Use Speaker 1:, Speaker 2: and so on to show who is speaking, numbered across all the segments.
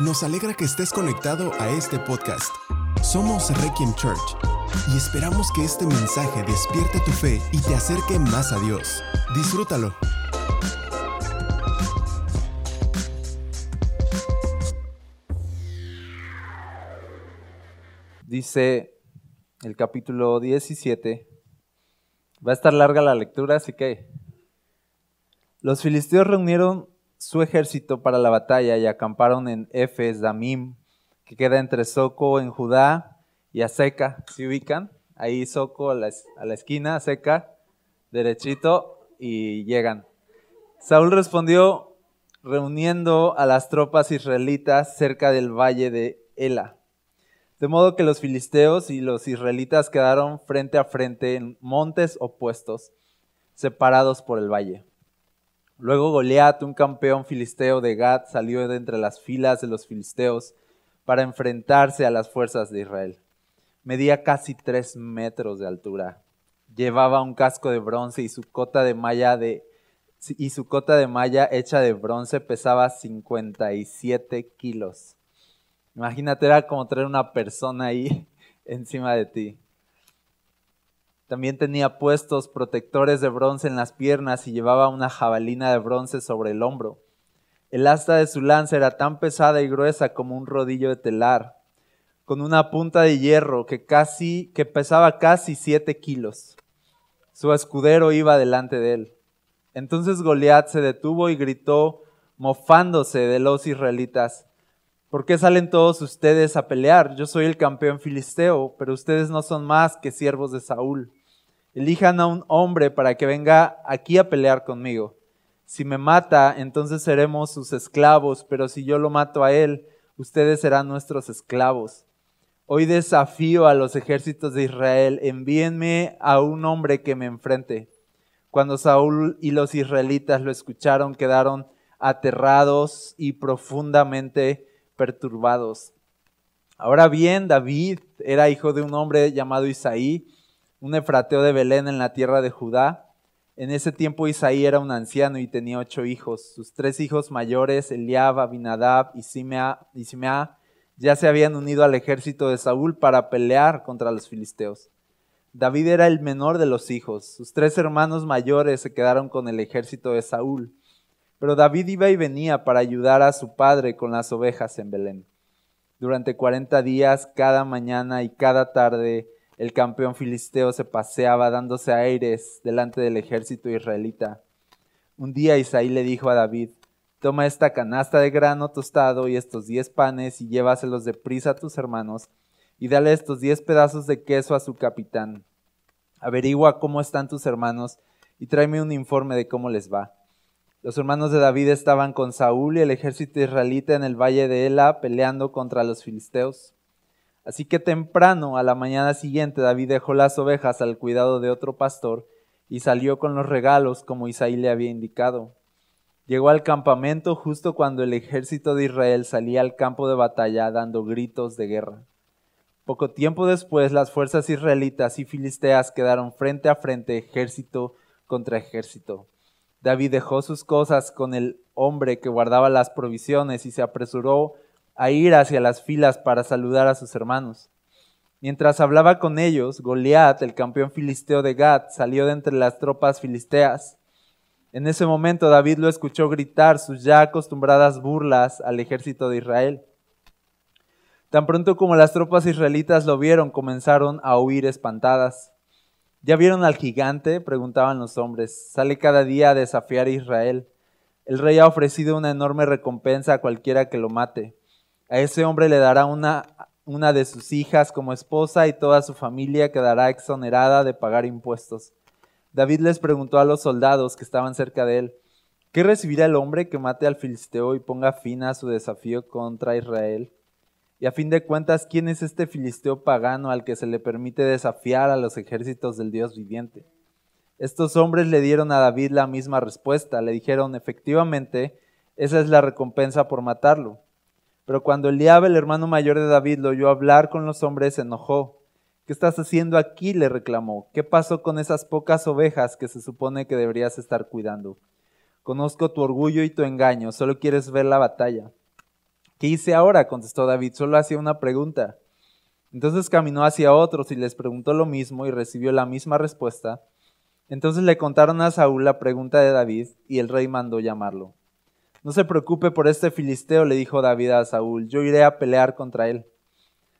Speaker 1: Nos alegra que estés conectado a este podcast. Somos Requiem Church y esperamos que este mensaje despierte tu fe y te acerque más a Dios. Disfrútalo.
Speaker 2: Dice el capítulo 17. Va a estar larga la lectura, así que los filisteos reunieron su ejército para la batalla y acamparon en Efes Damim, que queda entre Soco en Judá y Aseca. ¿Se ubican? Ahí Soco a la, a la esquina, Aseca, derechito, y llegan. Saúl respondió reuniendo a las tropas israelitas cerca del valle de Ela. De modo que los filisteos y los israelitas quedaron frente a frente en montes opuestos, separados por el valle. Luego Goliat, un campeón filisteo de Gad, salió de entre las filas de los filisteos para enfrentarse a las fuerzas de Israel. Medía casi tres metros de altura. Llevaba un casco de bronce y su cota de malla de y su cota de malla hecha de bronce pesaba 57 kilos. Imagínate, era como traer una persona ahí encima de ti. También tenía puestos protectores de bronce en las piernas y llevaba una jabalina de bronce sobre el hombro. El asta de su lanza era tan pesada y gruesa como un rodillo de telar, con una punta de hierro que casi, que pesaba casi siete kilos. Su escudero iba delante de él. Entonces Goliat se detuvo y gritó, mofándose de los israelitas. ¿Por qué salen todos ustedes a pelear? Yo soy el campeón filisteo, pero ustedes no son más que siervos de Saúl. Elijan a un hombre para que venga aquí a pelear conmigo. Si me mata, entonces seremos sus esclavos, pero si yo lo mato a él, ustedes serán nuestros esclavos. Hoy desafío a los ejércitos de Israel, envíenme a un hombre que me enfrente. Cuando Saúl y los israelitas lo escucharon, quedaron aterrados y profundamente perturbados. Ahora bien, David era hijo de un hombre llamado Isaí, un efrateo de Belén en la tierra de Judá. En ese tiempo Isaí era un anciano y tenía ocho hijos. Sus tres hijos mayores, Eliab, Abinadab y Simea, y ya se habían unido al ejército de Saúl para pelear contra los filisteos. David era el menor de los hijos. Sus tres hermanos mayores se quedaron con el ejército de Saúl. Pero David iba y venía para ayudar a su padre con las ovejas en Belén. Durante cuarenta días, cada mañana y cada tarde, el campeón filisteo se paseaba dándose aires delante del ejército israelita. Un día Isaí le dijo a David, toma esta canasta de grano tostado y estos diez panes y llévaselos de prisa a tus hermanos y dale estos diez pedazos de queso a su capitán. Averigua cómo están tus hermanos y tráeme un informe de cómo les va. Los hermanos de David estaban con Saúl y el ejército israelita en el valle de Ela peleando contra los filisteos. Así que temprano, a la mañana siguiente, David dejó las ovejas al cuidado de otro pastor y salió con los regalos como Isaí le había indicado. Llegó al campamento justo cuando el ejército de Israel salía al campo de batalla dando gritos de guerra. Poco tiempo después, las fuerzas israelitas y filisteas quedaron frente a frente, ejército contra ejército. David dejó sus cosas con el hombre que guardaba las provisiones y se apresuró a ir hacia las filas para saludar a sus hermanos. Mientras hablaba con ellos, Goliat, el campeón filisteo de Gad, salió de entre las tropas filisteas. En ese momento David lo escuchó gritar sus ya acostumbradas burlas al ejército de Israel. Tan pronto como las tropas israelitas lo vieron, comenzaron a huir espantadas. ¿Ya vieron al gigante? preguntaban los hombres. Sale cada día a desafiar a Israel. El rey ha ofrecido una enorme recompensa a cualquiera que lo mate. A ese hombre le dará una, una de sus hijas como esposa y toda su familia quedará exonerada de pagar impuestos. David les preguntó a los soldados que estaban cerca de él, ¿qué recibirá el hombre que mate al filisteo y ponga fin a su desafío contra Israel? Y a fin de cuentas, ¿quién es este filisteo pagano al que se le permite desafiar a los ejércitos del Dios viviente? Estos hombres le dieron a David la misma respuesta, le dijeron, efectivamente, esa es la recompensa por matarlo. Pero cuando Eliab, el hermano mayor de David, lo oyó hablar con los hombres, se enojó. ¿Qué estás haciendo aquí? le reclamó. ¿Qué pasó con esas pocas ovejas que se supone que deberías estar cuidando? Conozco tu orgullo y tu engaño, solo quieres ver la batalla. ¿Qué hice ahora? contestó David, solo hacía una pregunta. Entonces caminó hacia otros y les preguntó lo mismo y recibió la misma respuesta. Entonces le contaron a Saúl la pregunta de David y el rey mandó llamarlo. No se preocupe por este filisteo, le dijo David a Saúl, yo iré a pelear contra él.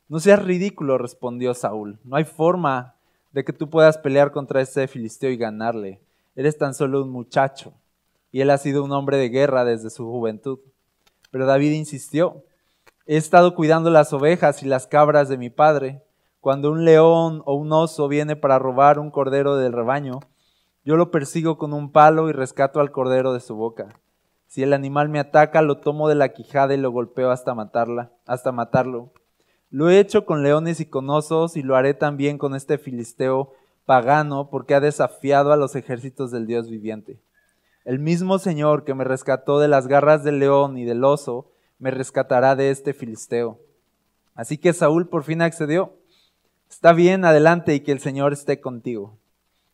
Speaker 2: No seas ridículo, respondió Saúl, no hay forma de que tú puedas pelear contra este filisteo y ganarle. Eres tan solo un muchacho, y él ha sido un hombre de guerra desde su juventud. Pero David insistió, he estado cuidando las ovejas y las cabras de mi padre. Cuando un león o un oso viene para robar un cordero del rebaño, yo lo persigo con un palo y rescato al cordero de su boca. Si el animal me ataca, lo tomo de la quijada y lo golpeo hasta matarla, hasta matarlo. Lo he hecho con leones y con osos y lo haré también con este filisteo pagano porque ha desafiado a los ejércitos del Dios viviente. El mismo Señor que me rescató de las garras del león y del oso, me rescatará de este filisteo. Así que Saúl por fin accedió. Está bien, adelante y que el Señor esté contigo.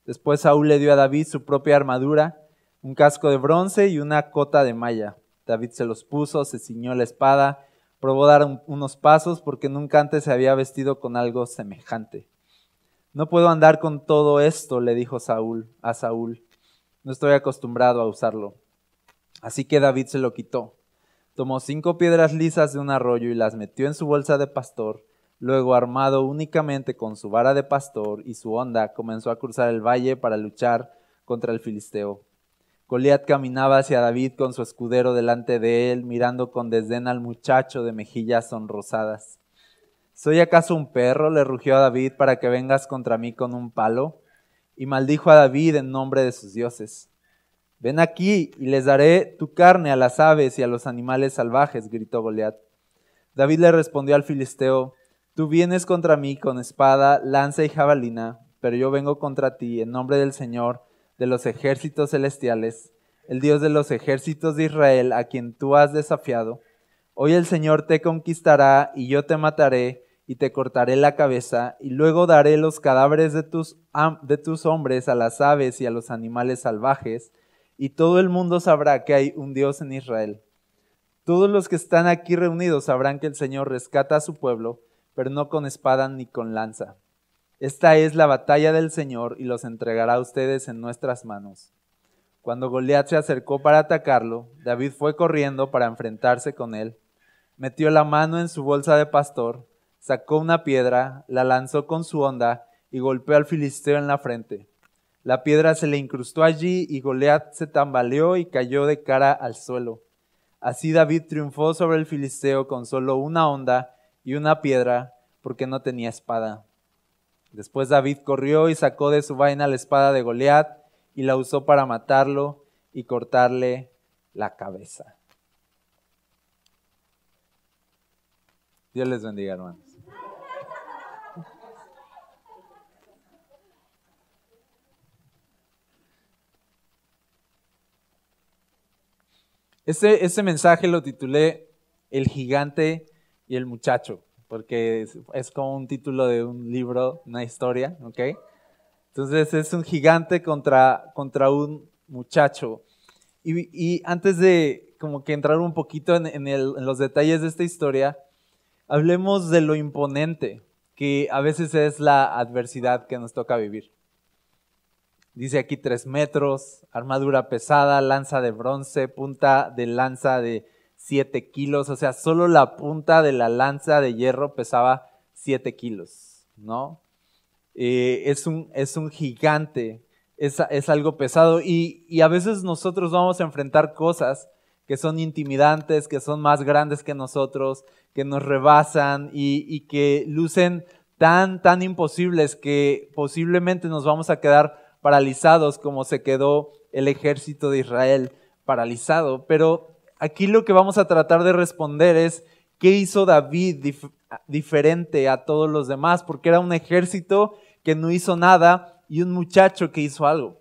Speaker 2: Después Saúl le dio a David su propia armadura, un casco de bronce y una cota de malla. David se los puso, se ciñó la espada, probó dar unos pasos porque nunca antes se había vestido con algo semejante. No puedo andar con todo esto, le dijo Saúl a Saúl. No estoy acostumbrado a usarlo. Así que David se lo quitó. Tomó cinco piedras lisas de un arroyo y las metió en su bolsa de pastor. Luego, armado únicamente con su vara de pastor y su honda, comenzó a cruzar el valle para luchar contra el filisteo. Goliat caminaba hacia David con su escudero delante de él, mirando con desdén al muchacho de mejillas sonrosadas. ¿Soy acaso un perro? le rugió a David para que vengas contra mí con un palo y maldijo a David en nombre de sus dioses. Ven aquí y les daré tu carne a las aves y a los animales salvajes, gritó Goliat. David le respondió al filisteo, Tú vienes contra mí con espada, lanza y jabalina, pero yo vengo contra ti en nombre del Señor de los ejércitos celestiales, el Dios de los ejércitos de Israel, a quien tú has desafiado. Hoy el Señor te conquistará y yo te mataré y te cortaré la cabeza, y luego daré los cadáveres de tus, de tus hombres a las aves y a los animales salvajes, y todo el mundo sabrá que hay un Dios en Israel. Todos los que están aquí reunidos sabrán que el Señor rescata a su pueblo, pero no con espada ni con lanza. Esta es la batalla del Señor y los entregará a ustedes en nuestras manos. Cuando Goliat se acercó para atacarlo, David fue corriendo para enfrentarse con él. Metió la mano en su bolsa de pastor, sacó una piedra, la lanzó con su honda y golpeó al filisteo en la frente. La piedra se le incrustó allí y Goliat se tambaleó y cayó de cara al suelo. Así David triunfó sobre el filisteo con solo una honda y una piedra, porque no tenía espada. Después David corrió y sacó de su vaina la espada de Goliat y la usó para matarlo y cortarle la cabeza. Dios les bendiga, hermanos. Ese, mensaje lo titulé El gigante y el muchacho, porque es, como un título de un libro, una historia, ¿ok? Entonces es un gigante contra, contra un muchacho. Y, antes de como que entrar un poquito en, en los detalles de esta historia, hablemos de lo imponente que a veces es la adversidad que nos toca vivir. Dice aquí tres metros, armadura pesada, lanza de bronce, punta de lanza de siete kilos. O sea, solo la punta de la lanza de hierro pesaba siete kilos, ¿no? Eh, es, un, es un gigante, es, es algo pesado y, y, a veces nosotros vamos a enfrentar cosas que son intimidantes, que son más grandes que nosotros, que nos rebasan y, y que lucen tan, tan imposibles que posiblemente nos vamos a quedar paralizados como se quedó el ejército de Israel paralizado. Pero aquí lo que vamos a tratar de responder es, ¿qué hizo David diferente a todos los demás? Porque era un ejército que no hizo nada y un muchacho que hizo algo.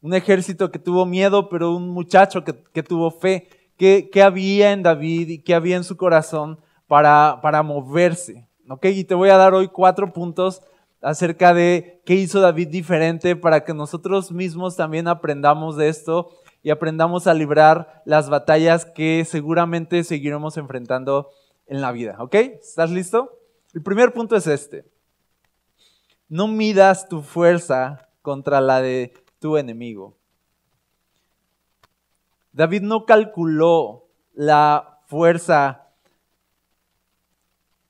Speaker 2: Un ejército que tuvo miedo, pero un muchacho que, tuvo fe. ¿Qué, ¿Qué, había en David y qué había en su corazón para, para moverse? ¿Okay? Y te voy a dar hoy cuatro puntos acerca de qué hizo David diferente para que nosotros mismos también aprendamos de esto y aprendamos a librar las batallas que seguramente seguiremos enfrentando en la vida. ¿Ok? ¿Estás listo? El primer punto es este. No midas tu fuerza contra la de tu enemigo. David no calculó la fuerza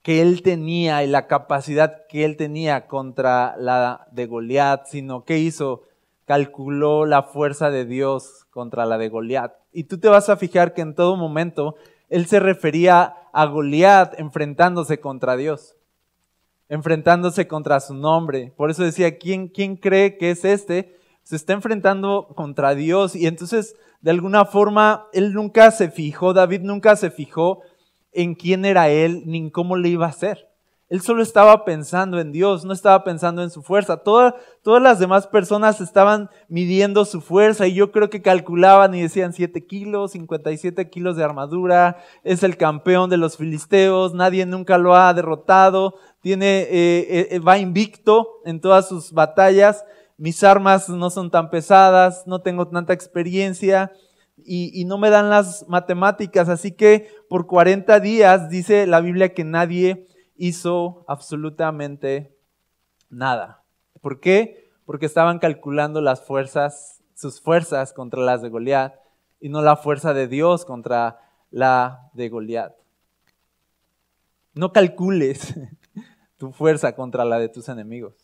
Speaker 2: que él tenía y la capacidad que él tenía contra la de Goliat, sino que hizo, calculó la fuerza de Dios contra la de Goliat. Y tú te vas a fijar que en todo momento él se refería a Goliat enfrentándose contra Dios, enfrentándose contra su nombre. Por eso decía, ¿quién, quién cree que es este? Se está enfrentando contra Dios y entonces de alguna forma él nunca se fijó, David nunca se fijó en quién era él ni en cómo le iba a hacer. Él solo estaba pensando en Dios, no estaba pensando en su fuerza. todas las demás personas estaban midiendo su fuerza y yo creo que calculaban y decían 7 kilos, 57 kilos de armadura, es el campeón de los filisteos, nadie nunca lo ha derrotado, tiene, eh, eh, va invicto en todas sus batallas, mis armas no son tan pesadas, no tengo tanta experiencia, y, no me dan las matemáticas. Así que por 40 días dice la Biblia que nadie hizo absolutamente nada. ¿Por qué? Porque estaban calculando las fuerzas, sus fuerzas contra las de Goliat y no la fuerza de Dios contra la de Goliat. No calcules tu fuerza contra la de tus enemigos.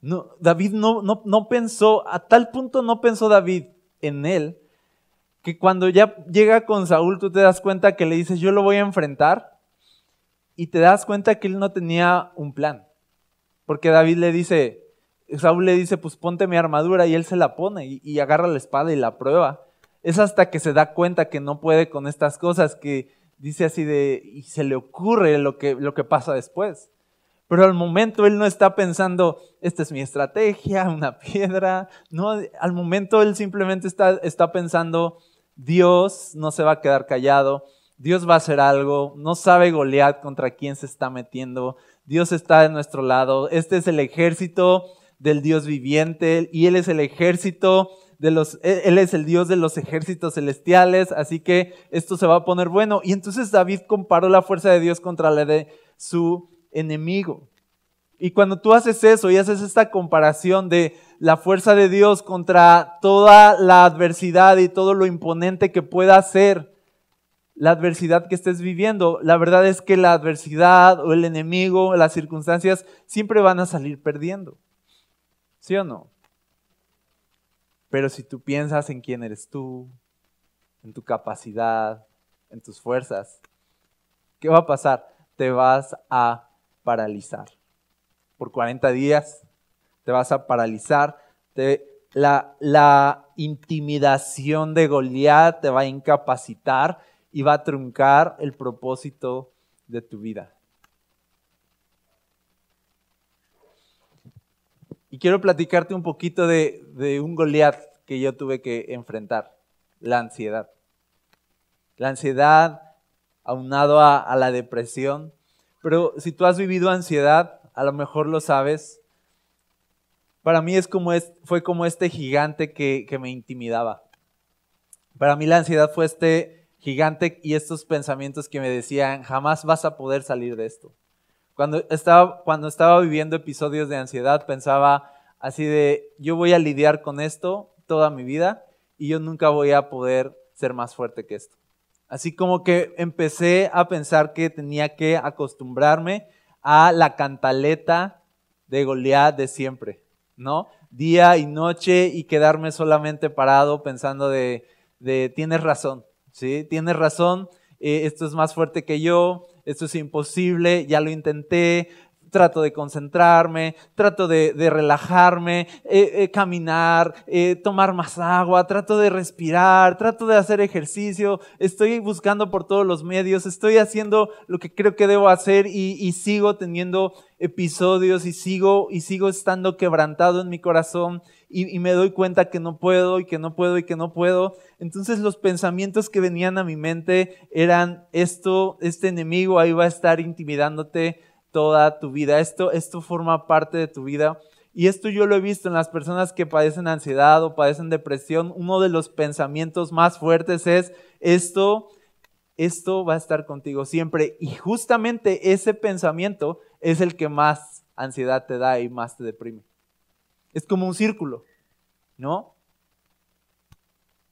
Speaker 2: No, David no, no, no pensó, a tal punto no pensó David en él, que cuando ya llega con Saúl tú te das cuenta que le dices, yo lo voy a enfrentar, y te das cuenta que él no tenía un plan. Porque David le dice, Saúl le dice, pues ponte mi armadura, y él se la pone y, y agarra la espada y la prueba. Es hasta que se da cuenta que no puede con estas cosas, que dice así de, y se le ocurre lo que, lo que pasa después. Pero al momento él no está pensando, esta es mi estrategia, una piedra. No, al momento él simplemente está, está pensando, Dios no se va a quedar callado, Dios va a hacer algo, no sabe Goliat contra quién se está metiendo, Dios está de nuestro lado, este es el ejército del Dios viviente y Él es el ejército de los, Él es el Dios de los ejércitos celestiales, así que esto se va a poner bueno. Y entonces David comparó la fuerza de Dios contra la de su enemigo. Y cuando tú haces eso y haces esta comparación de la fuerza de Dios contra toda la adversidad y todo lo imponente que pueda ser la adversidad que estés viviendo, la verdad es que la adversidad o el enemigo, las circunstancias, siempre van a salir perdiendo. ¿Sí o no? Pero si tú piensas en quién eres tú, en tu capacidad, en tus fuerzas, ¿qué va a pasar? Te vas a paralizar. Por 40 días te vas a paralizar. la intimidación de Goliat te va a incapacitar y va a truncar el propósito de tu vida. Y quiero platicarte un poquito de, de un Goliat que yo tuve que enfrentar, la ansiedad. La ansiedad aunado a, a la depresión pero si tú has vivido ansiedad, a lo mejor lo sabes. Para mí es como es, fue como este gigante que, que me intimidaba. Para mí la ansiedad fue este gigante y estos pensamientos que me decían, jamás vas a poder salir de esto. Cuando estaba, cuando estaba viviendo episodios de ansiedad, pensaba así de, yo voy a lidiar con esto toda mi vida y yo nunca voy a poder ser más fuerte que esto. Así como que empecé a pensar que tenía que acostumbrarme a la cantaleta de Goliat de siempre, ¿no? Día y noche y quedarme solamente parado pensando de, de tienes razón, ¿sí? Tienes razón, eh, esto es más fuerte que yo, esto es imposible, ya lo intenté, trato de concentrarme, trato de, relajarme, eh, eh, caminar, tomar más agua, trato de respirar, trato de hacer ejercicio, estoy buscando por todos los medios, estoy haciendo lo que creo que debo hacer y, sigo teniendo episodios y sigo, y sigo estando quebrantado en mi corazón y, me doy cuenta que no puedo y que no puedo y que no puedo. Entonces los pensamientos que venían a mi mente eran esto, este enemigo ahí va a estar intimidándote, toda tu vida. Esto, esto forma parte de tu vida. Y esto yo lo he visto en las personas que padecen ansiedad o padecen depresión. Uno de los pensamientos más fuertes es, esto, esto va a estar contigo siempre. Y justamente ese pensamiento es el que más ansiedad te da y más te deprime. Es como un círculo, ¿no?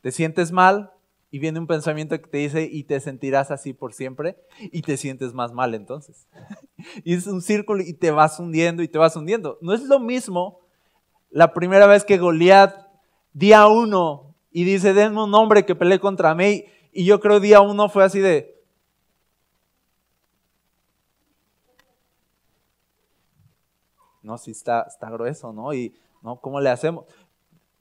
Speaker 2: Te sientes mal, y viene un pensamiento que te dice y te sentirás así por siempre y te sientes más mal entonces. y es un círculo y te vas hundiendo y te vas hundiendo. No es lo mismo la primera vez que Goliat, día uno, y dice, denme un nombre que peleé contra mí. Y yo creo día uno fue así de... No, sí está, está grueso, ¿no? ¿No? ¿Cómo le hacemos?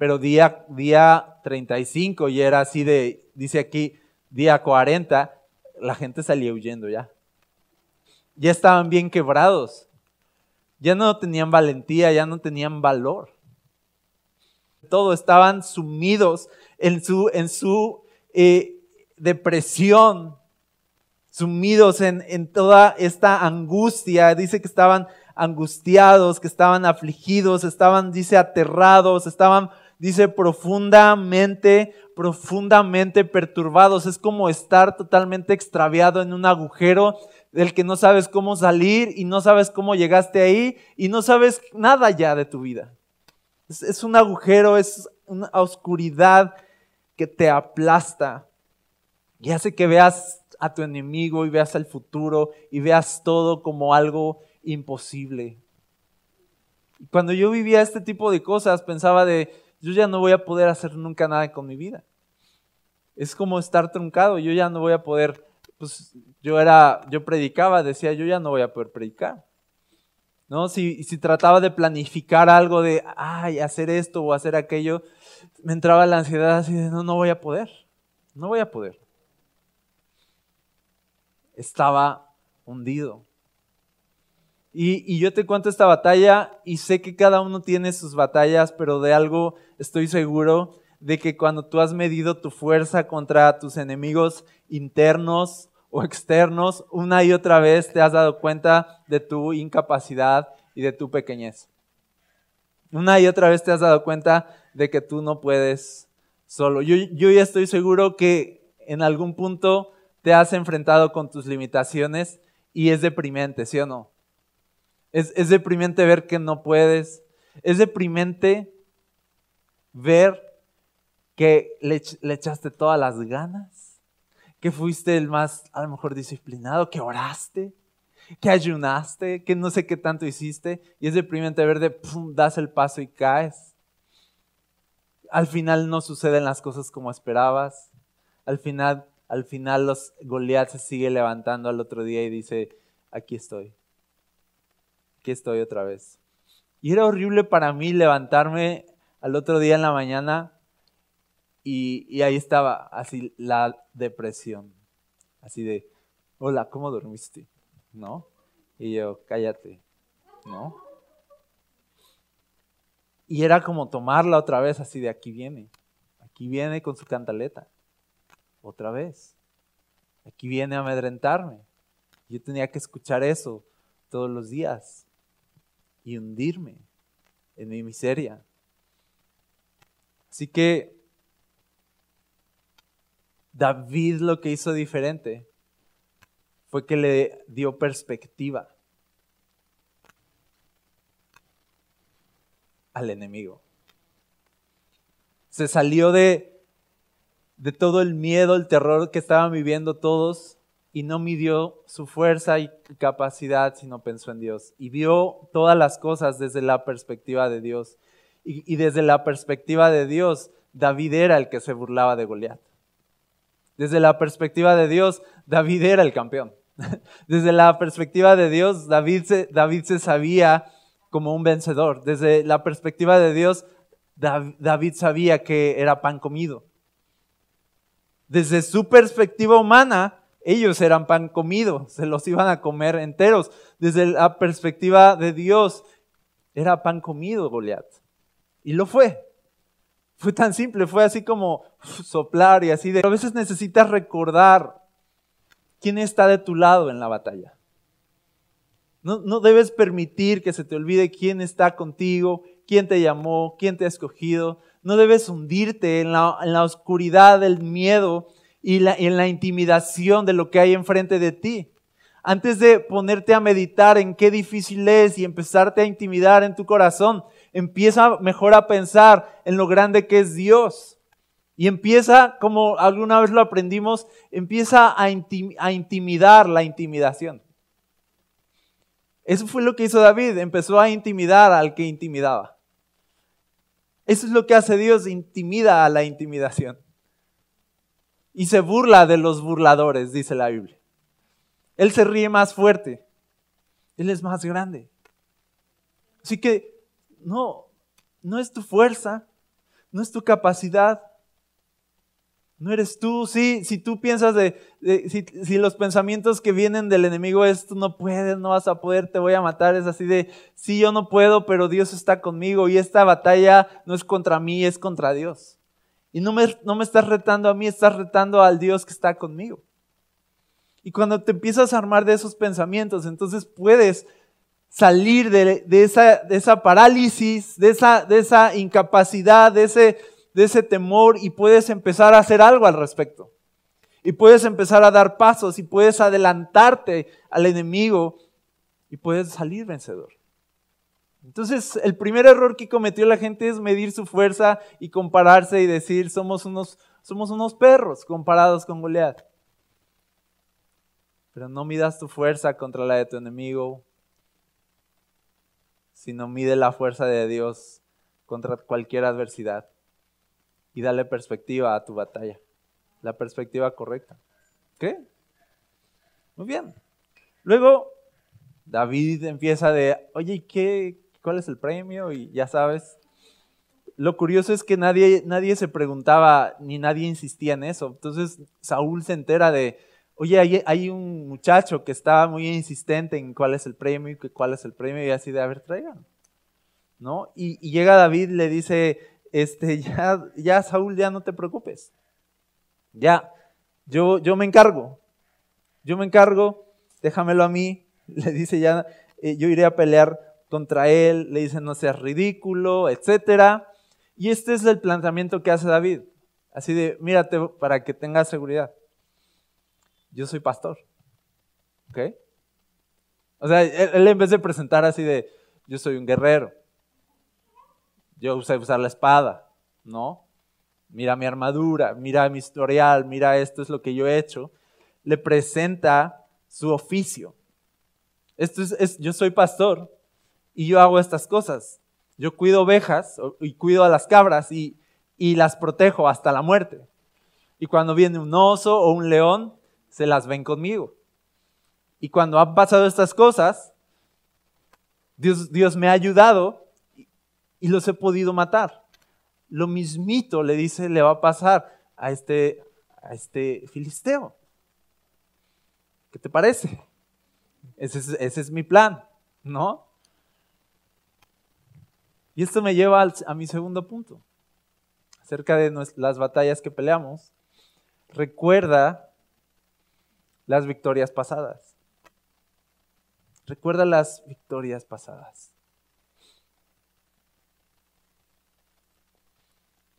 Speaker 2: pero día, día 35 y era así de, dice aquí, día 40, la gente salía huyendo ya. Ya estaban bien quebrados. Ya no tenían valentía, ya no tenían valor. Todo estaban sumidos en su, en su eh, depresión, sumidos en, en toda esta angustia. Dice que estaban angustiados, que estaban afligidos, estaban, dice, aterrados, estaban dice profundamente, profundamente perturbados. Es como estar totalmente extraviado en un agujero del que no sabes cómo salir y no sabes cómo llegaste ahí y no sabes nada ya de tu vida. Es, un agujero, es una oscuridad que te aplasta y hace que veas a tu enemigo y veas al futuro y veas todo como algo imposible. Cuando yo vivía este tipo de cosas, pensaba de, yo ya no voy a poder hacer nunca nada con mi vida. Es como estar truncado, yo ya no voy a poder, pues yo era, yo predicaba, decía, yo ya no voy a poder predicar. ¿No? Si, si trataba de planificar algo de, ay, hacer esto o hacer aquello, me entraba la ansiedad así de, no, no voy a poder, no voy a poder. Estaba hundido. Y, yo te cuento esta batalla y sé que cada uno tiene sus batallas, pero de algo estoy seguro, de que cuando tú has medido tu fuerza contra tus enemigos internos o externos, una y otra vez te has dado cuenta de tu incapacidad y de tu pequeñez. Una y otra vez te has dado cuenta de que tú no puedes solo. Yo, yo ya estoy seguro que en algún punto te has enfrentado con tus limitaciones y es deprimente, ¿sí o no? Es, deprimente ver que no puedes. Es deprimente ver que le, le, echaste todas las ganas, que fuiste el más, a lo mejor, disciplinado, que oraste, que ayunaste, que no sé qué tanto hiciste. Y es deprimente ver de, pum, das el paso y caes. Al final no suceden las cosas como esperabas. Al final, al final los Goliat se sigue levantando al otro día y dice, aquí estoy aquí estoy otra vez. Y era horrible para mí levantarme al otro día en la mañana y, ahí estaba así la depresión, así de, hola, ¿cómo dormiste? ¿No? Y yo, cállate, ¿no? Y era como tomarla otra vez, así de aquí viene, aquí viene con su cantaleta, otra vez, aquí viene a amedrentarme. Yo tenía que escuchar eso todos los días y hundirme en mi miseria. Así que David lo que hizo diferente fue que le dio perspectiva al enemigo. Se salió de, de todo el miedo, el terror que estaban viviendo todos y no midió su fuerza y capacidad, sino pensó en Dios. Y vio todas las cosas desde la perspectiva de Dios. Y, desde la perspectiva de Dios, David era el que se burlaba de Goliat. Desde la perspectiva de Dios, David era el campeón. Desde la perspectiva de Dios, David se, David se sabía como un vencedor. Desde la perspectiva de Dios, David sabía que era pan comido. Desde su perspectiva humana, ellos eran pan comido, se los iban a comer enteros. Desde la perspectiva de Dios, era pan comido Goliat. Y lo fue. Fue tan simple, fue así como soplar y así de... a veces necesitas recordar quién está de tu lado en la batalla. No, no debes permitir que se te olvide quién está contigo quién te llamó, quién te ha escogido. No debes hundirte en la, en la oscuridad del miedo y la, en la intimidación de lo que hay enfrente de ti. Antes de ponerte a meditar en qué difícil es y empezarte a intimidar en tu corazón, empieza mejor a pensar en lo grande que es Dios. Y empieza, como alguna vez lo aprendimos, empieza a, intimidar la intimidación. Eso fue lo que hizo David, empezó a intimidar al que intimidaba. Eso es lo que hace Dios, intimida a la intimidación. Y se burla de los burladores, dice la Biblia. Él se ríe más fuerte. Él es más grande. Así que no, no es tu fuerza, no es tu capacidad, no eres tú. Sí, si tú piensas de, si, los pensamientos que vienen del enemigo es tú no puedes, no vas a poder, te voy a matar, es así de, sí, yo no puedo, pero Dios está conmigo y esta batalla no es contra mí, es contra Dios. Y no me, no me estás retando a mí, estás retando al Dios que está conmigo. Y cuando te empiezas a armar de esos pensamientos, entonces puedes salir de, esa, de esa, parálisis, de esa, de esa incapacidad, de ese, de ese temor y puedes empezar a hacer algo al respecto. Y puedes empezar a dar pasos y puedes adelantarte al enemigo y puedes salir vencedor. Entonces, el primer error que cometió la gente es medir su fuerza y compararse y decir, somos unos, somos unos perros comparados con Goliat. Pero no midas tu fuerza contra la de tu enemigo, sino mide la fuerza de Dios contra cualquier adversidad y dale perspectiva a tu batalla, la perspectiva correcta. ¿Qué? Muy bien. Luego, David empieza de, oye, ¿qué, ¿cuál es el premio? Y ya sabes. Lo curioso es que nadie, nadie se preguntaba ni nadie insistía en eso. Entonces Saúl se entera de, oye, hay, un muchacho que estaba muy insistente en cuál es el premio y cuál es el premio, y así de, a ver, traigan. ¿No? Y, llega David, le dice, este, ya, ya, Saúl, ya no te preocupes. Ya, yo, yo me encargo. Yo me encargo, déjamelo a mí. Le dice ya, eh, yo iré a pelear contra él. Le dice, no seas ridículo, etc. Y este es el planteamiento que hace David. Así de, mírate para que tengas seguridad yo soy pastor. ¿Ok? O sea, él, en vez de presentar así de, yo soy un guerrero, yo sé usar la espada, ¿no? Mira mi armadura, mira mi historial, mira esto es lo que yo he hecho, le presenta su oficio. Esto es, yo soy pastor y yo hago estas cosas. Yo cuido ovejas y cuido a las cabras y, y las protejo hasta la muerte. Y cuando viene un oso o un león, se las ven conmigo. Y cuando han pasado estas cosas, Dios, Dios me ha ayudado y, los he podido matar. Lo mismito le dice, le va a pasar a este, a este filisteo. ¿Qué te parece? Ese es, ese es mi plan, ¿no? Y esto me lleva a mi segundo punto, acerca de las batallas que peleamos. Recuerda las victorias pasadas. Recuerda las victorias pasadas.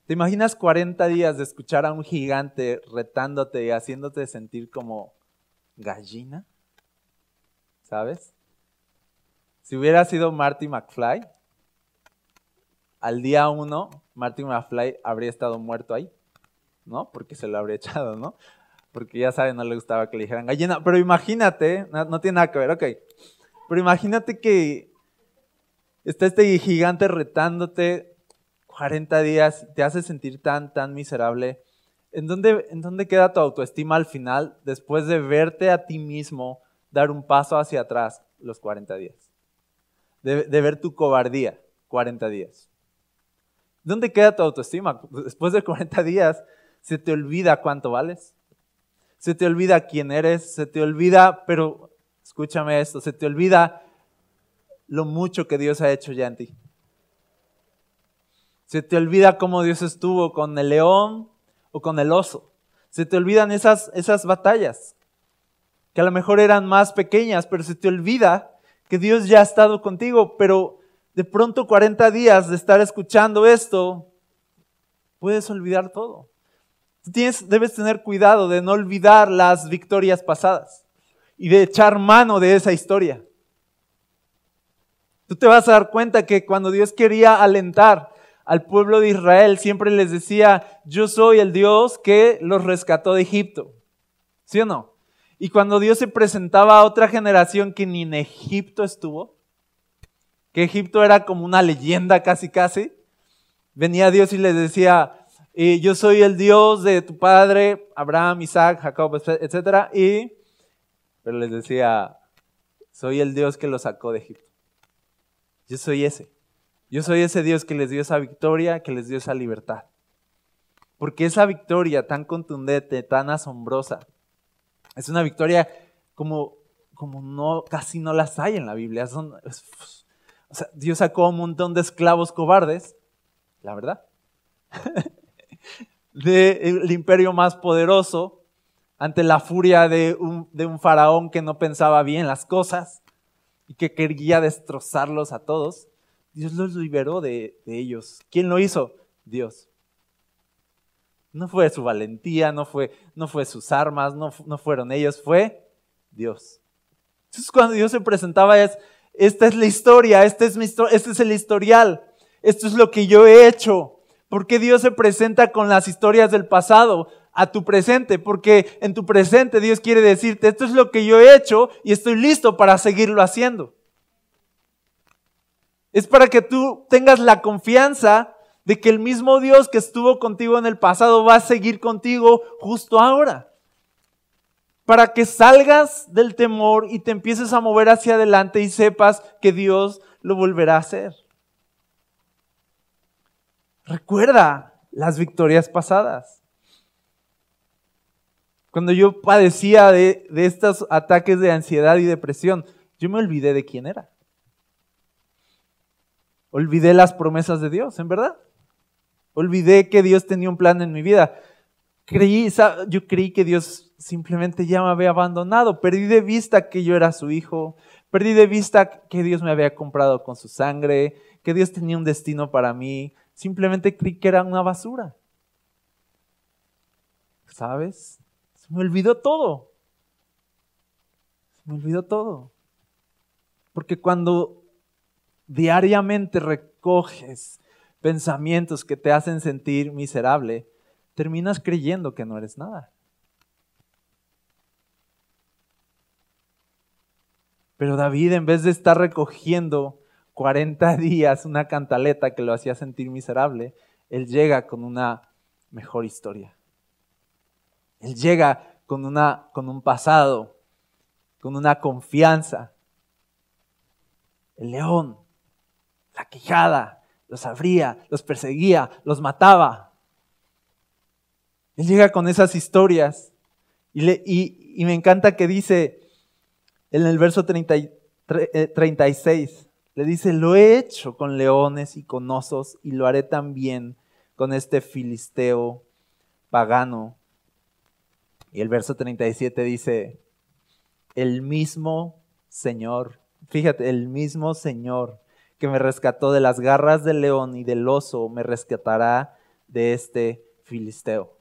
Speaker 2: ¿Te imaginas 40 días de escuchar a un gigante retándote y haciéndote sentir como gallina? ¿Sabes? Si hubiera sido Marty McFly, al día uno, Marty McFly habría estado muerto ahí, ¿no? Porque se lo habría echado, ¿no? porque ya saben, no le gustaba que le dijeran gallina. Pero imagínate, no, tiene nada que ver, ok. Pero imagínate que está este gigante retándote 40 días, te hace sentir tan, tan miserable. ¿En dónde, ¿En dónde queda tu autoestima al final después de verte a ti mismo dar un paso hacia atrás los 40 días? De ver tu cobardía 40 días. ¿Dónde queda tu autoestima? Después de 40 días, ¿se te olvida cuánto vales? se te olvida quién eres, se te olvida, pero escúchame esto, se te olvida lo mucho que Dios ha hecho ya en ti. Se te olvida cómo Dios estuvo con el león o con el oso. Se te olvidan esas, esas batallas, que a lo mejor eran más pequeñas, pero se te olvida que Dios ya ha estado contigo, pero de pronto 40 días de estar escuchando esto, puedes olvidar todo. tienes, debes tener cuidado de no olvidar las victorias pasadas y de echar mano de esa historia. Tú te vas a dar cuenta que cuando Dios quería alentar al pueblo de Israel, siempre les decía, yo soy el Dios que los rescató de Egipto. ¿Sí o no? Y cuando Dios se presentaba a otra generación que ni en Egipto estuvo, que Egipto era como una leyenda casi casi, venía Dios y les decía, yo soy el Dios de tu padre, Abraham, Isaac, Jacob, etc. Y, pero les decía, soy el Dios que los sacó de Egipto. Yo soy ese. Yo soy ese Dios que les dio esa victoria, que les dio esa libertad. Porque esa victoria tan contundente, tan asombrosa, es una victoria como, como no, casi no las hay en la Biblia. Son, Dios sacó un montón de esclavos cobardes, la verdad, del imperio más poderoso ante la furia de un, faraón que no pensaba bien las cosas y que quería destrozarlos a todos. Dios los liberó de, ellos. ¿Quién lo hizo? Dios. No fue su valentía, no fue, no fue sus armas, no, no fueron ellos, fue Dios. Entonces cuando Dios se presentaba es, esta es la historia, este es, mi, este es el historial, esto es lo que yo he hecho. ¿Por qué Dios se presenta con las historias del pasado a tu presente? Porque en tu presente Dios quiere decirte, esto es lo que yo he hecho y estoy listo para seguirlo haciendo. Es para que tú tengas la confianza de que el mismo Dios que estuvo contigo en el pasado va a seguir contigo justo ahora para que salgas del temor y te empieces a mover hacia adelante y sepas que Dios lo volverá a hacer. Recuerda las victorias pasadas. Cuando yo padecía de, de estos ataques de ansiedad y depresión, yo me olvidé de quién era. Olvidé las promesas de Dios, en verdad. Olvidé que Dios tenía un plan en mi vida. Creí, yo creí que Dios simplemente ya me había abandonado. Perdí de vista que yo era su hijo. Perdí de vista que Dios me había comprado con su sangre, que Dios tenía un destino para mí. Simplemente creí que era una basura. ¿Sabes? Se me olvidó todo. Se me olvidó todo. Porque cuando diariamente recoges pensamientos que te hacen sentir miserable, terminas creyendo que no eres nada. Pero David, en vez de estar recogiendo 40 días una cantaleta que lo hacía sentir miserable, él llega con una mejor historia. Él llega con, una, con un pasado, con una confianza. El león, la quijada, los abría, los perseguía, los mataba. Él llega con esas historias y, y, me encanta que dice en el verso 36, eh, le dice, lo he hecho con leones y con osos y lo haré también con este filisteo pagano. Y el verso 37 dice, el mismo Señor, fíjate, el mismo Señor que me rescató de las garras del león y del oso, me rescatará de este filisteo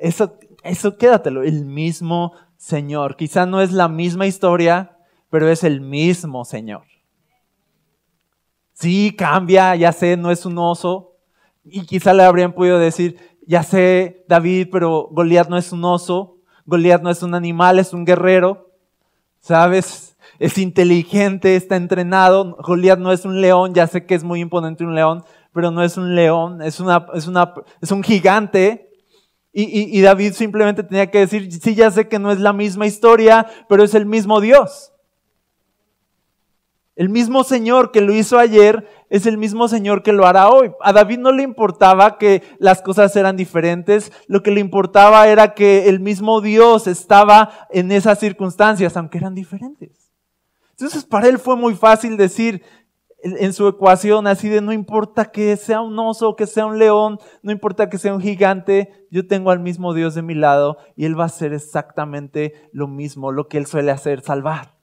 Speaker 2: eso, eso quédatelo, el mismo Señor. Quizá no es la misma historia, pero es el mismo Señor. Sí, cambia, ya sé, no es un oso. Y quizá le habrían podido decir, ya sé, David, pero Goliat no es un oso. Goliat no es un animal, es un guerrero. ¿Sabes? Es inteligente, está entrenado. Goliat no es un león, ya sé que es muy imponente un león, pero no es un león, es, una, es, una, es un gigante y, David simplemente tenía que decir, sí, ya sé que no es la misma historia, pero es el mismo Dios. El mismo Señor que lo hizo ayer es el mismo Señor que lo hará hoy. A David no le importaba que las cosas eran diferentes, lo que le importaba era que el mismo Dios estaba en esas circunstancias, aunque eran diferentes. Entonces para él fue muy fácil decir, en su ecuación así de no importa que sea un oso, que sea un león, no importa que sea un gigante, yo tengo al mismo Dios de mi lado y Él va a hacer exactamente lo mismo, lo que Él suele hacer, salvar.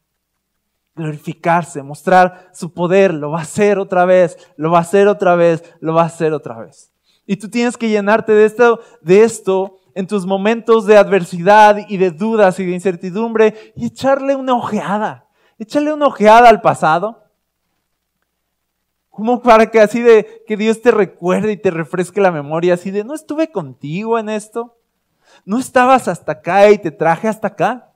Speaker 2: glorificarse, mostrar su poder, lo va a hacer otra vez, lo va a hacer otra vez, lo va a hacer otra vez. Y tú tienes que llenarte de esto, de esto en tus momentos de adversidad y de dudas y de incertidumbre y echarle una ojeada. Échale una ojeada al pasado. Como para que así de que Dios te recuerde y te refresque la memoria, así de no estuve contigo en esto. No estabas hasta acá y te traje hasta acá.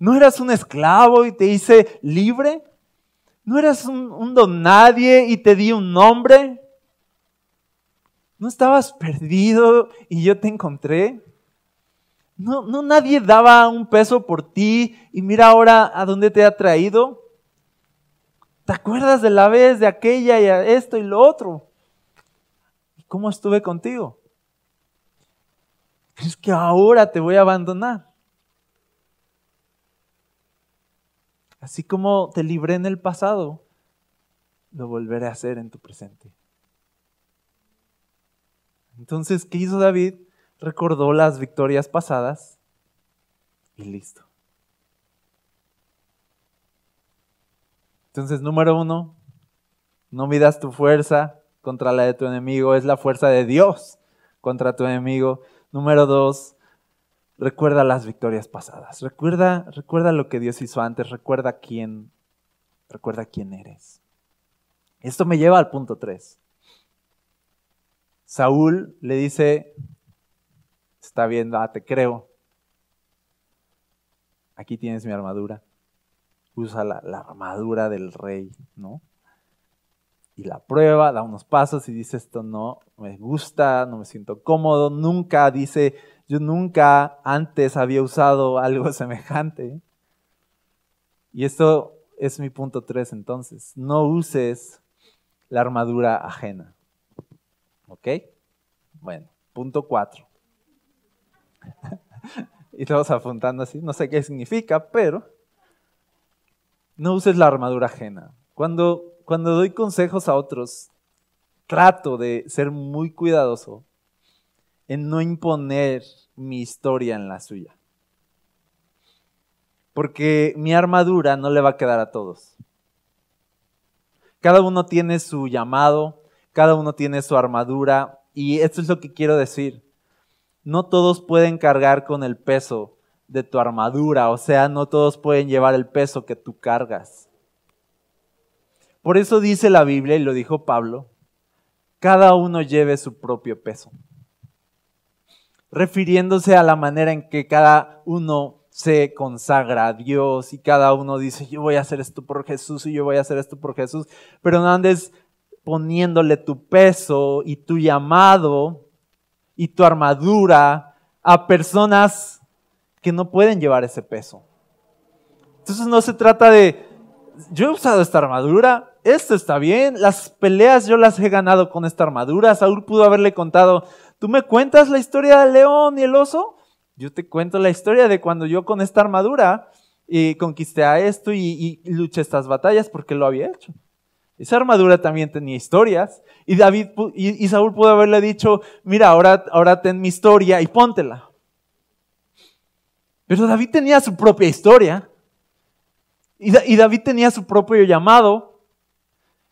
Speaker 2: No eras un esclavo y te hice libre. No eras un, un don nadie y te di un nombre. ¿No estabas perdido y yo te encontré? No, no nadie daba un peso por ti y mira ahora a dónde te ha traído. ¿Te acuerdas de la vez de aquella y esto y lo otro? ¿Y cómo estuve contigo? Es que ahora te voy a abandonar? Así como te libré en el pasado, lo volveré a hacer en tu presente. Entonces, ¿qué hizo David? Recordó las victorias pasadas y listo. Entonces, número uno, no midas tu fuerza contra la de tu enemigo, es la fuerza de Dios contra tu enemigo. Número dos, recuerda las victorias pasadas. Recuerda, recuerda lo que Dios hizo antes, recuerda quién, recuerda quién eres. Esto me lleva al punto tres. Saúl le dice, está viendo, ah, te creo. Aquí tienes mi armadura. Usa la, armadura del rey, ¿no? Y la prueba, da unos pasos y dice, esto no me gusta, no me siento cómodo. Nunca, dice, yo nunca antes había usado algo semejante. Y esto es mi punto tres entonces. No uses la armadura ajena. ¿Ok? Bueno, punto cuatro. y todos apuntando así, no sé qué significa, pero no uses la armadura ajena. Cuando, cuando doy consejos a otros, trato de ser muy cuidadoso en no imponer mi historia en la suya. Porque mi armadura no le va a quedar a todos. Cada uno tiene su llamado, cada uno tiene su armadura y esto es lo que quiero decir. No todos pueden cargar con el peso de tu armadura, o sea, no todos pueden llevar el peso que tú cargas. Por eso dice la Biblia, y lo dijo Pablo, cada uno lleve su propio peso. Refiriéndose a la manera en que cada uno se consagra a Dios y cada uno dice, yo voy a hacer esto por Jesús y yo voy a hacer esto por Jesús, pero no andes poniéndole tu peso y tu llamado y tu armadura a personas que no pueden llevar ese peso. Entonces no se trata de, yo he usado esta armadura, esto está bien, las peleas yo las he ganado con esta armadura, Saúl pudo haberle contado, ¿tú me cuentas la historia del león y el oso? Yo te cuento la historia de cuando yo con esta armadura y conquisté a esto y, y luché estas batallas porque lo había hecho. Esa armadura también tenía historias. Y David y, Saúl pudo haberle dicho, mira, ahora, ahora ten mi historia y póntela. Pero David tenía su propia historia. Y, David tenía su propio llamado.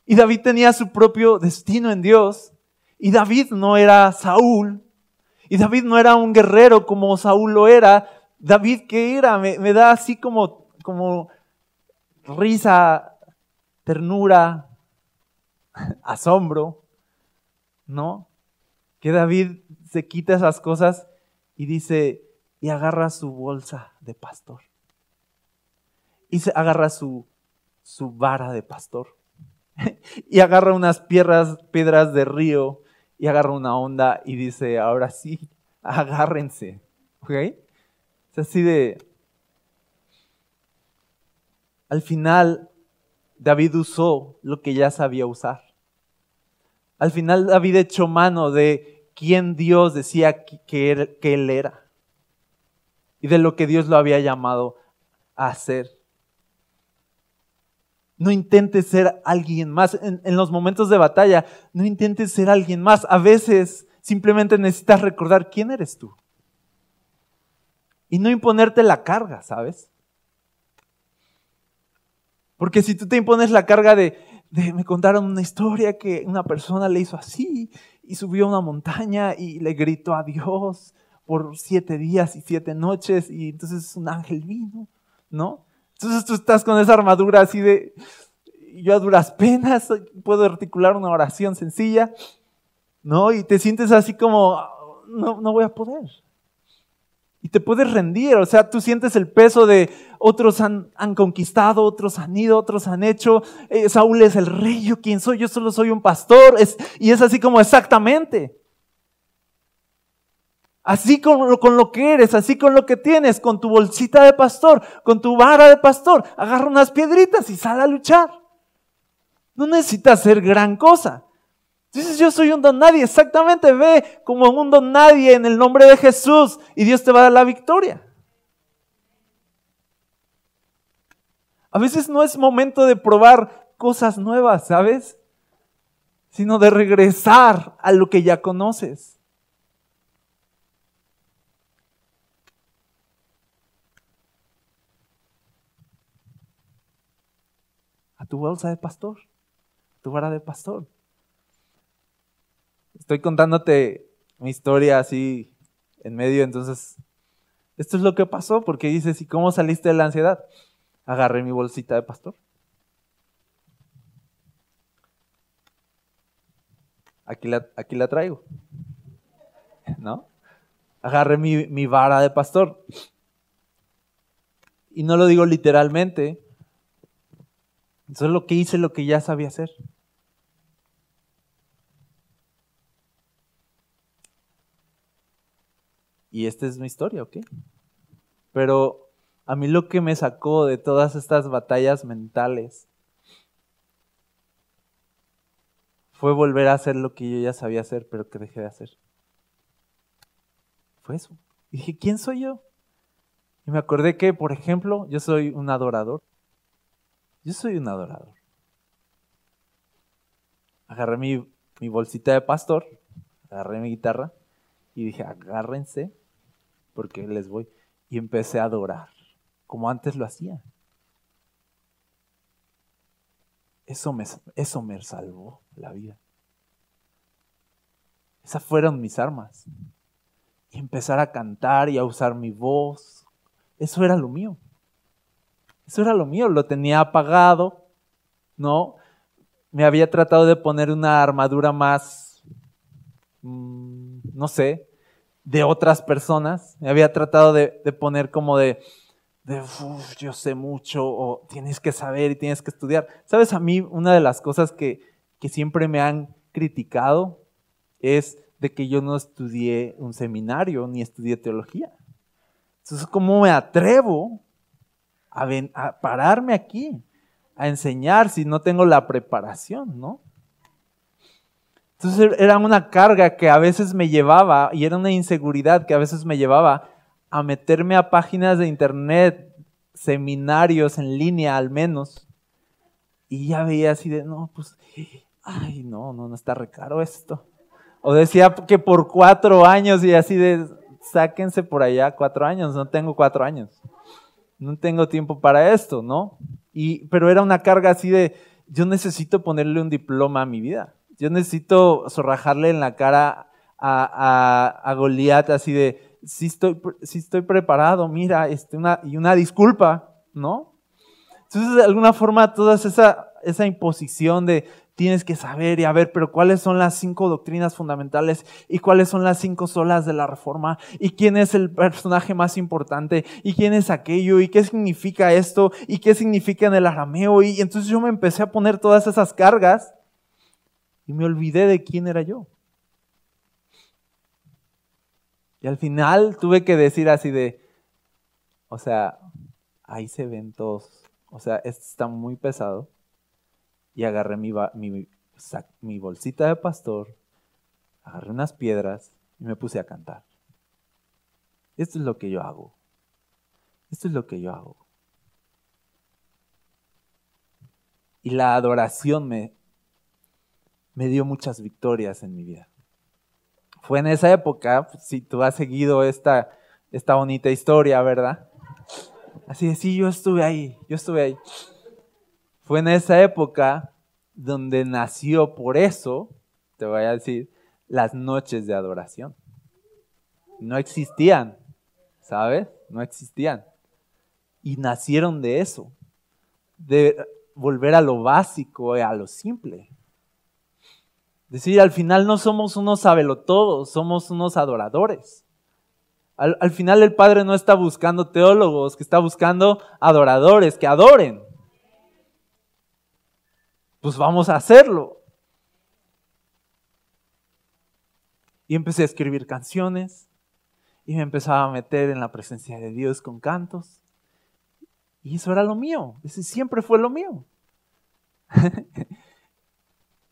Speaker 2: Y David tenía su propio destino en Dios. Y David no era Saúl. Y David no era un guerrero como Saúl lo era. David, ¿qué era? Me, me da así como, como risa, ternura, asombro, ¿no? Que David se quita esas cosas y dice, y agarra su bolsa de pastor. Y se agarra su, su vara de pastor. y agarra unas piedras, piedras de río y agarra una onda y dice, ahora sí, agárrense. ¿Ok? Es así de... Al final, David usó lo que ya sabía usar. Al final David echó mano de quién Dios decía que, él era y de lo que Dios lo había llamado a hacer. No intentes ser alguien más. En, los momentos de batalla, no intentes ser alguien más. A veces simplemente necesitas recordar quién eres tú. Y no imponerte la carga, ¿sabes? Porque si tú te impones la carga de, de, me contaron una historia que una persona le hizo así y subió a una montaña y le gritó a Dios por siete días y siete noches y entonces un ángel vino, ¿no? Entonces tú estás con esa armadura así de, yo a duras penas puedo articular una oración sencilla, ¿no? Y te sientes así como, no, no voy a poder. Y te puedes rendir, o sea, tú sientes el peso de otros han, han conquistado, otros han ido, otros han hecho. Eh, Saúl es el rey, yo quién soy, yo solo soy un pastor. Es, y es así como exactamente. Así con, con lo que eres, así con lo que tienes, con tu bolsita de pastor, con tu vara de pastor, agarra unas piedritas y sal a luchar. No necesitas ser gran cosa. Dices, yo soy un don nadie. Exactamente, ve como un don nadie en el nombre de Jesús y Dios te va a dar la victoria. A veces no es momento de probar cosas nuevas, ¿sabes? Sino de regresar a lo que ya conoces. Tu bolsa de pastor, tu vara de pastor estoy contándote mi historia así en medio, entonces, esto es lo que pasó, porque dices, ¿y cómo saliste de la ansiedad? Agarré mi bolsita de pastor. Aquí la, aquí la traigo. ¿No? Agarré mi, mi vara de pastor. Y no lo digo literalmente. Eso es lo que hice, lo que ya sabía hacer. Y esta es mi historia, ¿ok? Pero a mí lo que me sacó de todas estas batallas mentales fue volver a hacer lo que yo ya sabía hacer, pero que dejé de hacer. Fue eso. Y dije, ¿quién soy yo? Y me acordé que, por ejemplo, yo soy un adorador. Yo soy un adorador. Agarré mi, mi bolsita de pastor, agarré mi guitarra y dije, agárrense porque les voy. Y empecé a adorar, como antes lo hacía. Eso me, eso me salvó la vida. Esas fueron mis armas. Y empezar a cantar y a usar mi voz. Eso era lo mío. Eso era lo mío. Lo tenía apagado. ¿No? Me había tratado de poner una armadura más, mm, no sé, de otras personas. Me había tratado de, poner como de, de yo sé mucho o tienes que saber y tienes que estudiar. Sabes, a mí una de las cosas que, que siempre me han criticado es de que yo no estudié un seminario ni estudié teología. Entonces, ¿cómo me atrevo a, a pararme aquí a enseñar si no tengo la preparación, no? Entonces era una carga que a veces me llevaba y era una inseguridad que a veces me llevaba a meterme a páginas de internet, seminarios en línea al menos. Y ya veía así de, no, pues, ay, no, no, no está recaro esto. O decía que por cuatro años y así de, sáquense por allá cuatro años, no tengo cuatro años. No tengo tiempo para esto, ¿no? Y, pero era una carga así de, yo necesito ponerle un diploma a mi vida yo necesito zorrajarle en la cara a, a, Goliat así de, si estoy, estoy preparado, mira, este, y una disculpa, ¿no? Entonces, de alguna forma, toda esa, esa imposición de tienes que saber y a ver, pero cuáles son las cinco doctrinas fundamentales y cuáles son las cinco solas de la reforma y quién es el personaje más importante y quién es aquello y qué significa esto y qué significa en el arameo. Y entonces yo me empecé a poner todas esas cargas y me olvidé de quién era yo. Y al final tuve que decir así de, o sea, ahí se ven todos, o sea, esto está muy pesado. Y agarré mi, mi, mi bolsita de pastor, agarré unas piedras y me puse a cantar. Esto es lo que yo hago. Esto es lo que yo hago. Y la adoración me, me dio muchas victorias en mi vida. Fue en esa época, si tú has seguido esta, esta bonita historia, ¿verdad? Así de, sí, yo estuve ahí, yo estuve ahí. Fue en esa época donde nació por eso, te voy a decir, las noches de adoración. No existían, ¿sabes? No existían. Y nacieron de eso, de volver a lo básico, a lo simple. Decir, al final no somos unos sabelotodos, somos unos adoradores. Al, final el Padre no está buscando teólogos, que está buscando adoradores, que adoren. Pues vamos a hacerlo. Y empecé a escribir canciones y me empezaba a meter en la presencia de Dios con cantos. Y eso era lo mío, ese siempre fue lo mío.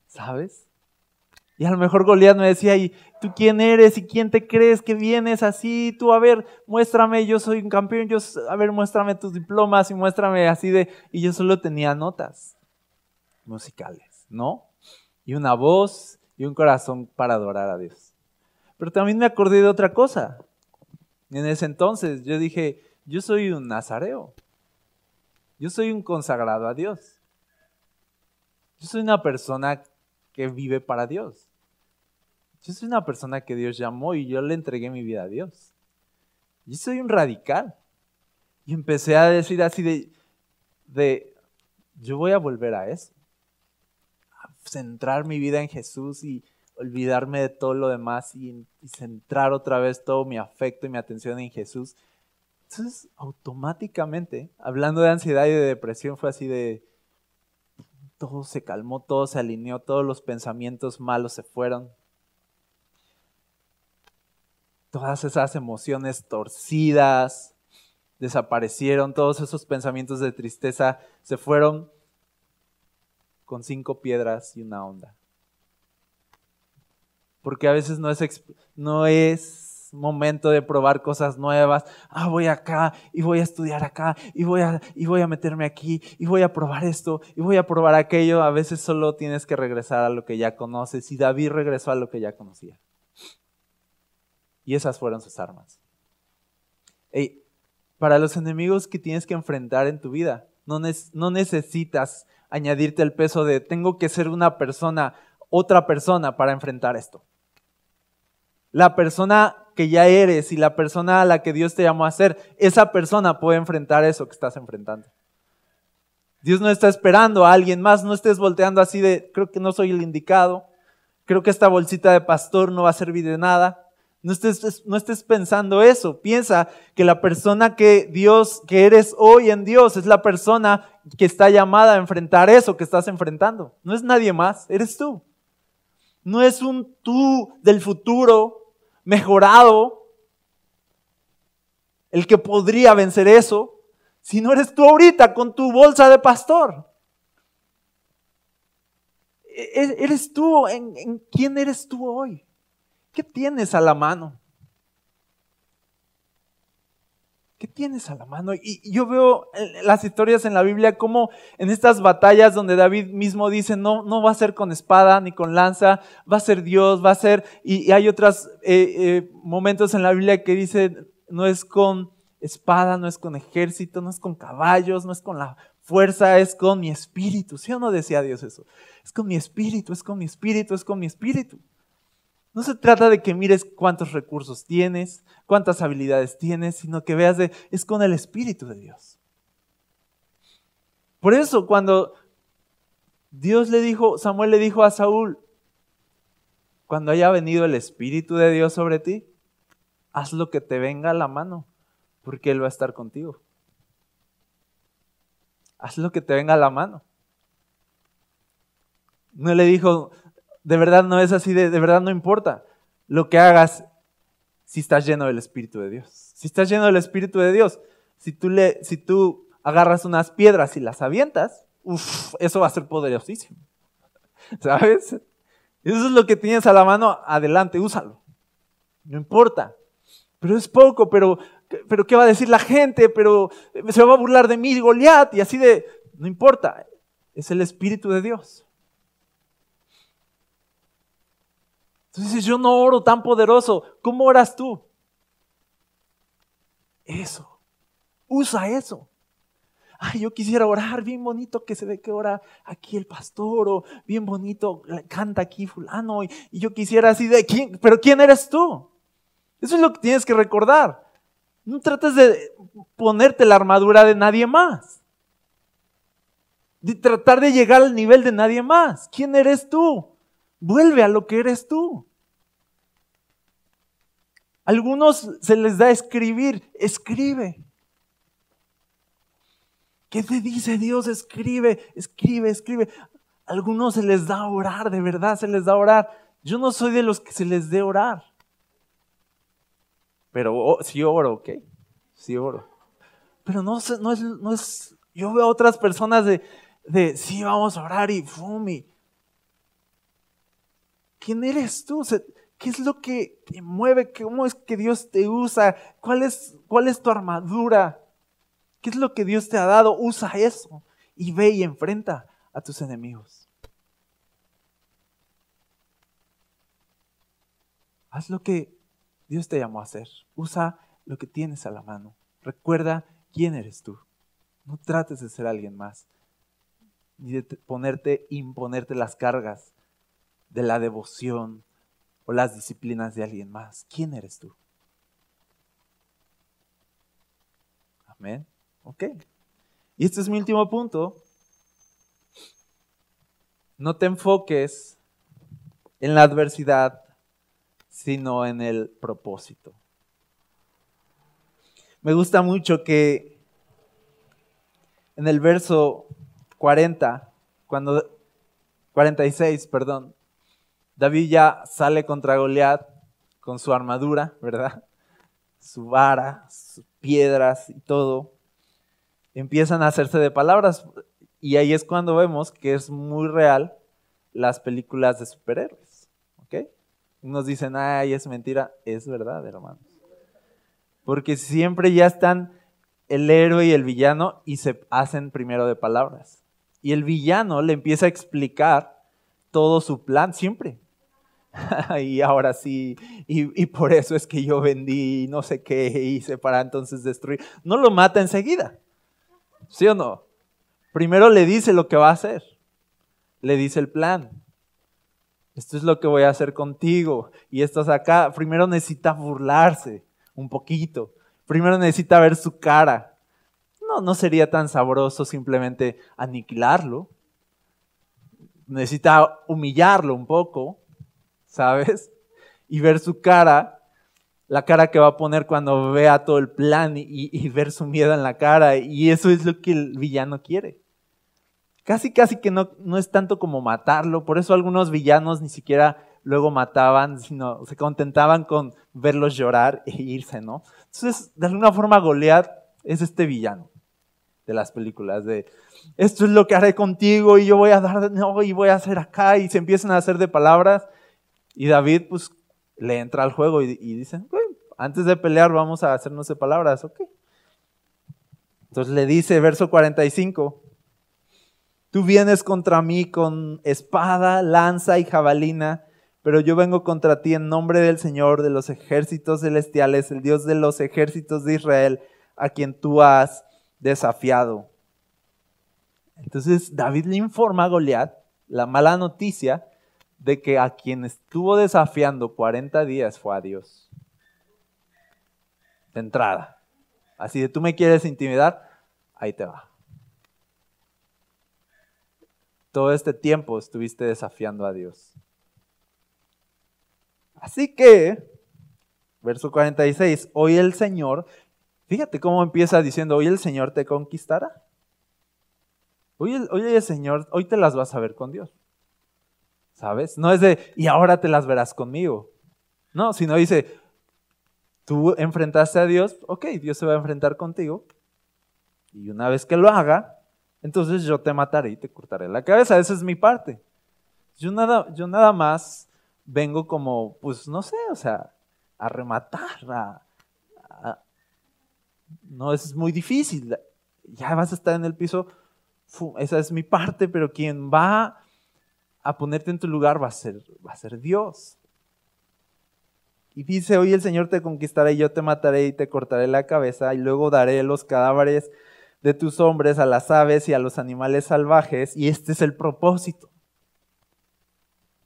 Speaker 2: ¿Sabes? Y a lo mejor Goliat me decía, ¿y tú quién eres? ¿Y quién te crees que vienes así? Tú, a ver, muéstrame, yo soy un campeón, yo, a ver, muéstrame tus diplomas y muéstrame así de... Y yo solo tenía notas musicales, ¿no? Y una voz y un corazón para adorar a Dios. Pero también me acordé de otra cosa. En ese entonces yo dije, yo soy un nazareo. Yo soy un consagrado a Dios. Yo soy una persona que vive para Dios. Yo soy una persona que Dios llamó y yo le entregué mi vida a Dios. Yo soy un radical. Y empecé a decir así de, de yo voy a volver a eso. Centrar mi vida en Jesús y olvidarme de todo lo demás y, y centrar otra vez todo mi afecto y mi atención en Jesús. Entonces, automáticamente, hablando de ansiedad y de depresión, fue así de, todo se calmó, todo se alineó, todos los pensamientos malos se fueron, todas esas emociones torcidas desaparecieron, todos esos pensamientos de tristeza se fueron con cinco piedras y una onda. Porque a veces no es, no es momento de probar cosas nuevas. Ah, voy acá y voy a estudiar acá y voy a, y voy a meterme aquí y voy a probar esto y voy a probar aquello. A veces solo tienes que regresar a lo que ya conoces y David regresó a lo que ya conocía. Y esas fueron sus armas. para los enemigos que tienes que enfrentar en tu vida, no, necesitas añadirte el peso de tengo que ser una persona, otra persona para enfrentar esto. La persona que ya eres y la persona a la que Dios te llamó a ser, esa persona puede enfrentar eso que estás enfrentando. Dios no está esperando a alguien más, no estés volteando así de, creo que no soy el indicado, creo que esta bolsita de pastor no va a servir de nada. No estés, no estés pensando eso. Piensa que la persona que Dios, que eres hoy en Dios, es la persona que está llamada a enfrentar eso que estás enfrentando. No es nadie más, eres tú. No es un tú del futuro mejorado el que podría vencer eso, si no eres tú ahorita con tu bolsa de pastor. E-, e-, eres tú, ¿en, en quién eres tú hoy? ¿Qué tienes a la mano? ¿Qué tienes a la mano? Y yo veo las historias en la Biblia como en estas batallas donde David mismo dice, no, no va a ser con espada ni con lanza, va a ser Dios, va a ser... Y, hay otros eh, eh, momentos en la Biblia que dice, no es con espada, no es con ejército, no es con caballos, no es con la fuerza, es con mi espíritu. ¿Sí o no decía Dios eso? Es con mi espíritu, es con mi espíritu, es con mi espíritu. No se trata de que mires cuántos recursos tienes, cuántas habilidades tienes, sino que veas de, es con el Espíritu de Dios. Por eso cuando Dios le dijo, Samuel le dijo a Saúl, cuando haya venido el Espíritu de Dios sobre ti, haz lo que te venga a la mano, porque Él va a estar contigo. Haz lo que te venga a la mano. No le dijo, de verdad no es así, de, verdad no importa lo que hagas si estás lleno del Espíritu de Dios. Si estás lleno del Espíritu de Dios, si tú, le, si tú agarras unas piedras y las avientas, uf, eso va a ser poderosísimo. ¿Sabes? Eso es lo que tienes a la mano, adelante, úsalo. No importa. Pero es poco, pero, pero ¿qué va a decir la gente? Pero se va a burlar de mí, Goliat, y así de, no importa. Es el Espíritu de Dios. Entonces yo no oro tan poderoso. ¿Cómo oras tú? Eso. Usa eso. ay, yo quisiera orar, bien bonito que se ve que ora aquí el pastor, o bien bonito canta aquí fulano, y, y yo quisiera así de, ¿quién? Pero ¿quién eres tú? Eso es lo que tienes que recordar. No trates de ponerte la armadura de nadie más. De tratar de llegar al nivel de nadie más. ¿Quién eres tú? Vuelve a lo que eres tú. Algunos se les da escribir, escribe. ¿Qué te dice Dios? Escribe, escribe, escribe. algunos se les da orar, de verdad se les da orar. Yo no soy de los que se les dé orar. Pero oh, sí oro, ¿ok? Sí oro. Pero no, no, es, no es, yo veo a otras personas de, de sí, vamos a orar y fumi. ¿Quién eres tú? ¿Qué es lo que te mueve? ¿Cómo es que Dios te usa? ¿Cuál es, cuál es tu armadura? ¿Qué es lo que Dios te ha dado? Usa eso y ve y enfrenta a tus enemigos. Haz lo que Dios te llamó a hacer. Usa lo que tienes a la mano. Recuerda quién eres tú. No trates de ser alguien más, ni de ponerte, imponerte las cargas de la devoción o las disciplinas de alguien más. ¿Quién eres tú? Amén. Ok. Y este es mi último punto. No te enfoques en la adversidad sino en el propósito. Me gusta mucho que en el verso 40, cuando 46, perdón, David ya sale contra Goliat con su armadura, ¿verdad? Su vara, sus piedras y todo. Empiezan a hacerse de palabras y ahí es cuando vemos que es muy real las películas de superhéroes. Unos dicen, ay, es mentira. Es verdad, hermanos. Porque siempre ya están el héroe y el villano y se hacen primero de palabras. Y el villano le empieza a explicar todo su plan siempre. y ahora sí, y, por eso es que yo vendí no sé qué hice para entonces destruir. No lo mata enseguida. ¿Sí o no? Primero le dice lo que va a hacer. Le dice el plan esto es lo que voy a hacer contigo. Y estás acá, primero necesita burlarse un poquito. Primero necesita ver su cara. No, no sería tan sabroso simplemente aniquilarlo. Necesita humillarlo un poco, ¿sabes? Y ver su cara, la cara que va a poner cuando vea todo el plan y, ver su miedo en la cara. Y eso es lo que el villano quiere. Casi, casi que no, no es tanto como matarlo, por eso algunos villanos ni siquiera luego mataban, sino se contentaban con verlos llorar e irse, ¿no? Entonces, de alguna forma, Goliat es este villano de las películas, de esto es lo que haré contigo y yo voy a dar, no, y voy a hacer acá, y se empiezan a hacer de palabras, y David, pues, le entra al juego y, dice, antes de pelear vamos a hacernos de palabras, ok. Entonces le dice, verso 45, Tú vienes contra mí con espada, lanza y jabalina, pero yo vengo contra ti en nombre del Señor de los ejércitos celestiales, el Dios de los ejércitos de Israel, a quien tú has desafiado. Entonces David le informa a Goliat la mala noticia de que a quien estuvo desafiando 40 días fue a Dios. De entrada. Así de tú me quieres intimidar, ahí te va todo este tiempo estuviste desafiando a Dios. Así que, verso 46, hoy el Señor, fíjate cómo empieza diciendo, hoy el Señor te conquistará. Hoy el, el Señor, hoy te las vas a ver con Dios. ¿Sabes? No es de, y ahora te las verás conmigo. No, sino dice, tú enfrentaste a Dios, ok, Dios se va a enfrentar contigo. Y una vez que lo haga, entonces yo te mataré y te cortaré la cabeza. Esa es mi parte. Yo nada, yo nada más vengo como, pues no sé, o sea, a rematar. no es muy difícil. Ya vas a estar en el piso. esa es mi parte, pero quien va a ponerte en tu lugar va a ser, va a ser Dios. Y dice, hoy el Señor te conquistará y yo te mataré y te cortaré la cabeza y luego daré los cadáveres de tus hombres a las aves y a los animales salvajes, y este es el propósito.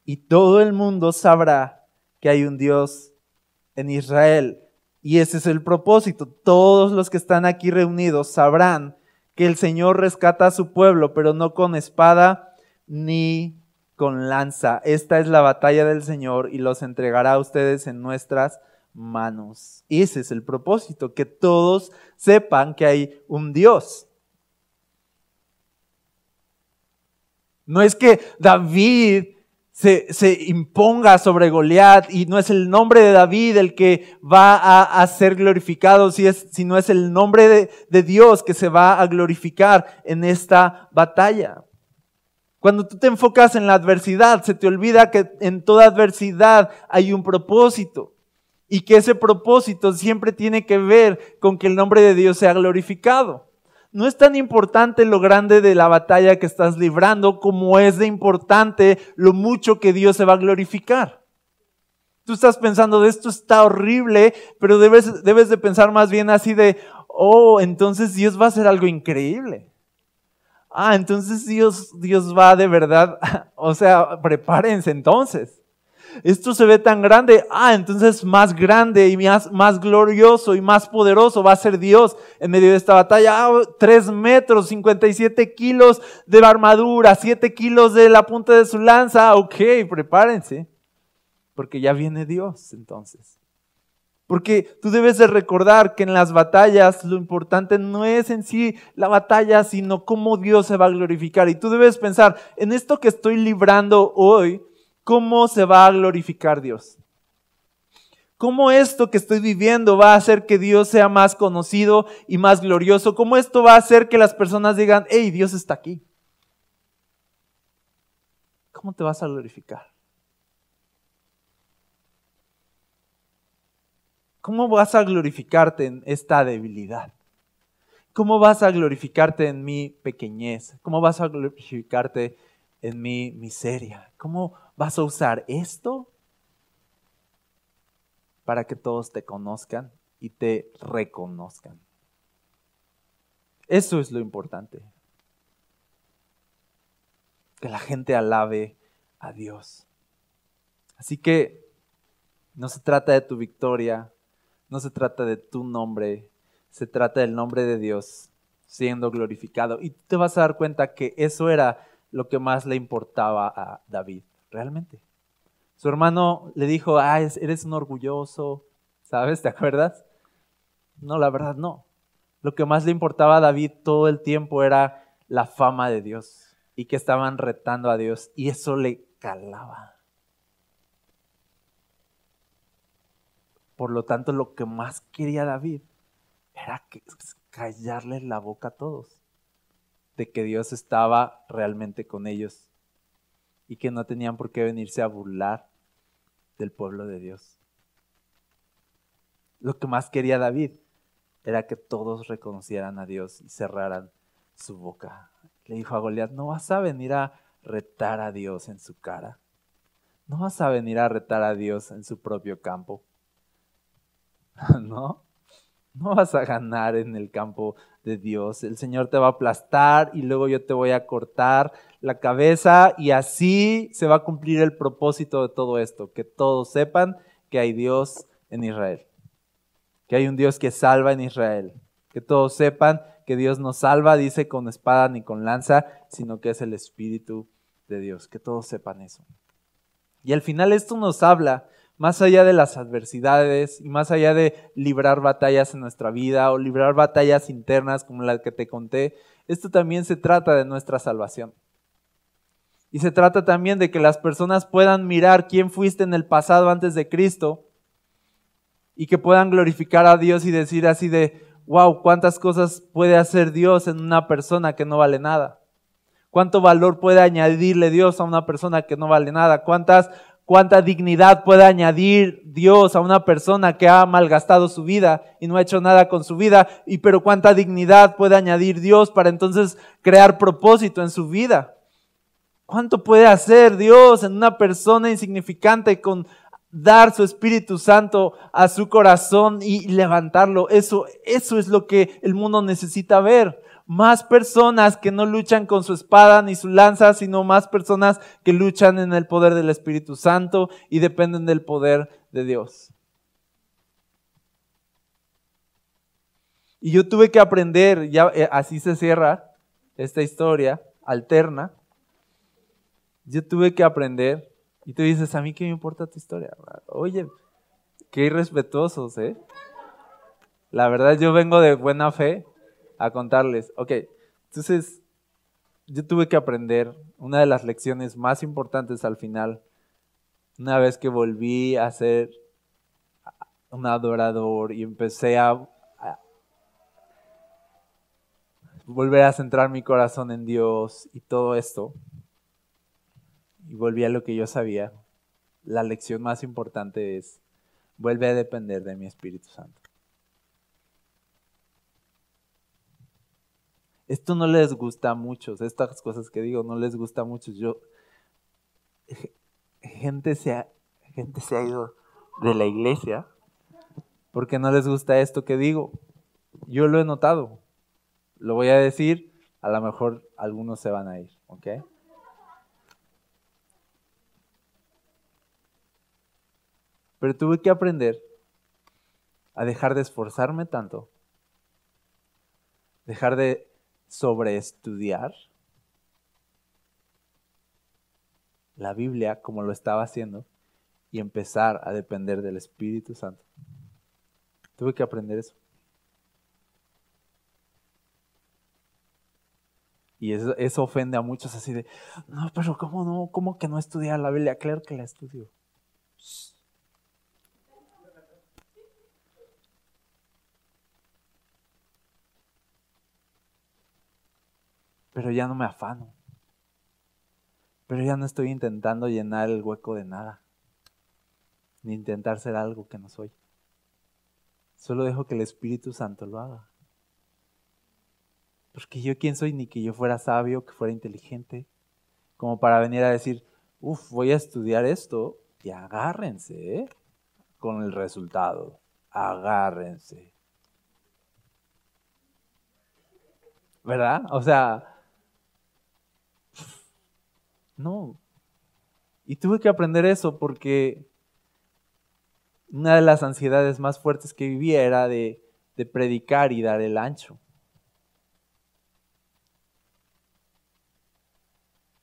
Speaker 2: Y todo el mundo sabrá que hay un Dios en Israel. Y ese es el propósito. Todos los que están aquí reunidos sabrán que el Señor rescata a su pueblo, pero no con espada ni con lanza. Esta es la batalla del Señor y los entregará a ustedes en nuestras manos. Ese es el propósito, que todos sepan que hay un Dios. No es que David se, imponga sobre Goliat y no es el nombre de David el que va a, ser glorificado, si es, sino es el nombre de Dios que se va a glorificar en esta batalla. Cuando tú te enfocas en la adversidad, se te olvida que en toda adversidad hay un propósito y que ese propósito siempre tiene que ver con que el nombre de Dios sea glorificado. No es tan importante lo grande de la batalla que estás librando como es de importante lo mucho que Dios se va a glorificar. Tú estás pensando, de esto está horrible, pero debes, debes de pensar más bien así de, oh, entonces Dios va a hacer algo increíble ah, entonces Dios, Dios va de verdad, o sea, prepárense entonces. Esto se ve tan grande, ah, entonces más grande y más, más glorioso y más poderoso va a ser Dios en medio de esta batalla. Ah, tres metros, 57 kilos de armadura, 7 kilos de la punta de su lanza, ok, prepárense, porque ya viene Dios entonces. Porque tú debes de recordar que en las batallas lo importante no es en sí la batalla, sino cómo Dios se va a glorificar. Y tú debes pensar, en esto que estoy librando hoy, ¿cómo se va a glorificar Dios? ¿Cómo esto que estoy viviendo va a hacer que Dios sea más conocido y más glorioso? ¿Cómo esto va a hacer que las personas digan, hey, Dios está aquí? ¿Cómo te vas a glorificar? ¿Cómo vas a glorificarte en esta debilidad? ¿Cómo vas a glorificarte en mi pequeñez? ¿Cómo vas a glorificarte en mi miseria? ¿Cómo vas a usar esto para que todos te conozcan y te reconozcan? Eso es lo importante. Que la gente alabe a Dios. Así que no se trata de tu victoria, no se trata de tu nombre, se trata del nombre de Dios siendo glorificado. Y te vas a dar cuenta que eso era lo que más le importaba a David, realmente. Su hermano le dijo, ah, eres un orgulloso, ¿sabes? ¿Te acuerdas? No, la verdad no. Lo que más le importaba a David todo el tiempo era la fama de Dios y que estaban retando a Dios y eso le calaba. Por lo tanto, lo que más quería David era callarles la boca a todos de que Dios estaba realmente con ellos y que no tenían por qué venirse a burlar del pueblo de Dios. Lo que más quería David era que todos reconocieran a Dios y cerraran su boca. Le dijo a Goliat, no vas a venir a retar a Dios en su cara. No vas a venir a retar a Dios en su propio campo. ¿no? No vas a ganar en el campo de Dios. El Señor te va a aplastar y luego yo te voy a cortar la cabeza y así se va a cumplir el propósito de todo esto, que todos sepan que hay Dios en Israel, que hay un Dios que salva en Israel, que todos sepan que Dios no salva, dice, con espada ni con lanza, sino que es el Espíritu de Dios, que todos sepan eso. Y al final esto nos habla más allá de las adversidades y más allá de librar batallas en nuestra vida o librar batallas internas como la que te conté, esto también se trata de nuestra salvación. Y se trata también de que las personas puedan mirar quién fuiste en el pasado antes de Cristo y que puedan glorificar a Dios y decir así de, wow, cuántas cosas puede hacer Dios en una persona que no vale nada. ¿Cuánto valor puede añadirle Dios a una persona que no vale nada? ¿Cuántas cuánta dignidad puede añadir Dios a una persona que ha malgastado su vida y no ha hecho nada con su vida, y pero cuánta dignidad puede añadir Dios para entonces crear propósito en su vida. ¿Cuánto puede hacer Dios en una persona insignificante con dar su Espíritu Santo a su corazón y levantarlo? Eso, eso es lo que el mundo necesita ver. Más personas que no luchan con su espada ni su lanza, sino más personas que luchan en el poder del Espíritu Santo y dependen del poder de Dios. Y yo tuve que aprender, ya eh, así se cierra esta historia alterna. Yo tuve que aprender, y tú dices, a mí qué me importa tu historia. Oye, qué irrespetuosos, ¿eh? La verdad, yo vengo de buena fe a contarles. Ok, entonces yo tuve que aprender una de las lecciones más importantes al final, una vez que volví a ser un adorador y empecé a, a volver a centrar mi corazón en Dios y todo esto, y volví a lo que yo sabía, la lección más importante es, vuelve a depender de mi Espíritu Santo. Esto no les gusta a muchos, estas cosas que digo no les gusta a muchos. Yo, gente se ha, gente se ha ido de la iglesia porque no les gusta esto que digo. Yo lo he notado. Lo voy a decir, a lo mejor algunos se van a ir, ¿ok? Pero tuve que aprender a dejar de esforzarme tanto, dejar de sobre estudiar la Biblia como lo estaba haciendo y empezar a depender del Espíritu Santo. Tuve que aprender eso. Y eso, ofende a muchos así de, no, pero ¿cómo no? ¿Cómo que no estudiar la Biblia? Claro que la estudio. Pero ya no me afano. Pero ya no estoy intentando llenar el hueco de nada, ni intentar ser algo que no soy. Solo dejo que el Espíritu Santo lo haga. Porque yo quién soy, ni que yo fuera sabio, que fuera inteligente, como para venir a decir, uff, voy a estudiar esto y agárrense ¿eh? con el resultado. Agárrense. ¿Verdad? O sea, no. Y tuve que aprender eso porque una de las ansiedades más fuertes que vivía era de, de predicar y dar el ancho.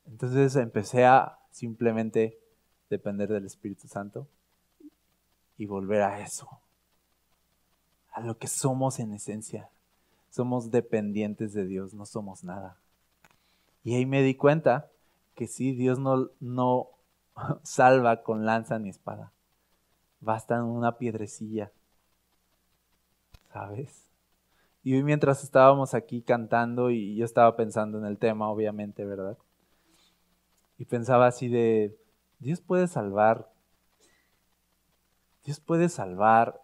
Speaker 2: Entonces empecé a simplemente depender del Espíritu Santo y volver a eso, a lo que somos en esencia. Somos dependientes de Dios, no somos nada. Y ahí me di cuenta que sí, Dios no, no salva con lanza ni espada. Basta una piedrecilla. ¿Sabes? Y hoy mientras estábamos aquí cantando y yo estaba pensando en el tema, obviamente, ¿verdad? Y pensaba así de, Dios puede salvar, Dios puede salvar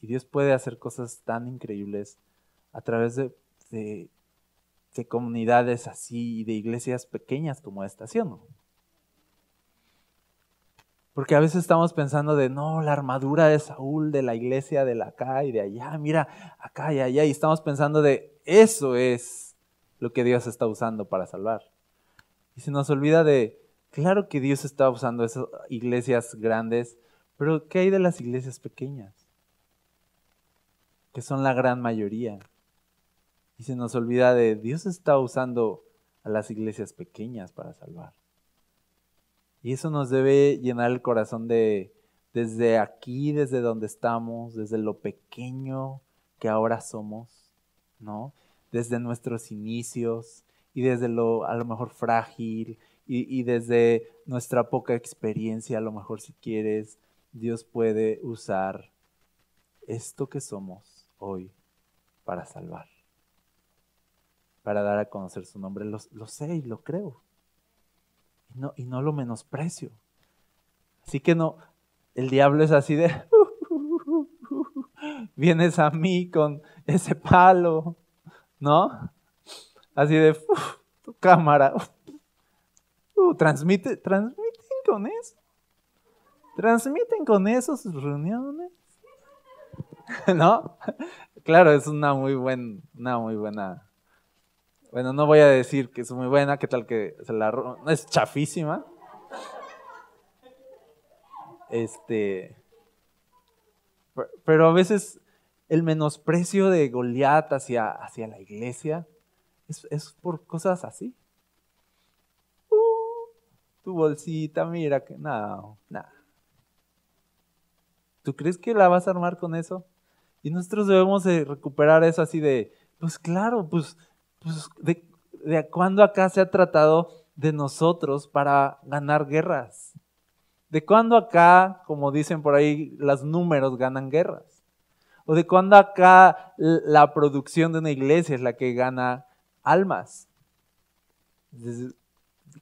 Speaker 2: y Dios puede hacer cosas tan increíbles a través de, de de comunidades así, de iglesias pequeñas como esta, ¿sí o no? Porque a veces estamos pensando de, no, la armadura de Saúl, de la iglesia de la acá y de allá, mira, acá y allá, y estamos pensando de, eso es lo que Dios está usando para salvar. Y se nos olvida de, claro que Dios está usando esas iglesias grandes, pero ¿qué hay de las iglesias pequeñas? Que son la gran mayoría. Y se nos olvida de Dios está usando a las iglesias pequeñas para salvar. Y eso nos debe llenar el corazón de desde aquí, desde donde estamos, desde lo pequeño que ahora somos, ¿no? Desde nuestros inicios y desde lo a lo mejor frágil y, y desde nuestra poca experiencia, a lo mejor si quieres, Dios puede usar esto que somos hoy para salvar para dar a conocer su nombre. Lo, sé y lo creo. Y no, y no lo menosprecio. Así que no, el diablo es así de, vienes a mí con ese palo, ¿no? Así de, tu cámara, uh, transmite, transmiten con eso. Transmiten con eso sus reuniones. ¿No? Claro, es una muy, buen, una muy buena Bueno, no voy a decir que es muy buena, qué tal que se la ro- es chafísima. Este, per- pero a veces el menosprecio de Goliat hacia, hacia la iglesia es, es por cosas así. Uh, tu bolsita, mira que no, nada. ¿Tú crees que la vas a armar con eso? Y nosotros debemos de recuperar eso así de, pues claro, pues, pues de, de cuándo acá se ha tratado de nosotros para ganar guerras. ¿De cuándo acá, como dicen por ahí, los números ganan guerras? ¿O de cuándo acá la producción de una iglesia es la que gana almas? Desde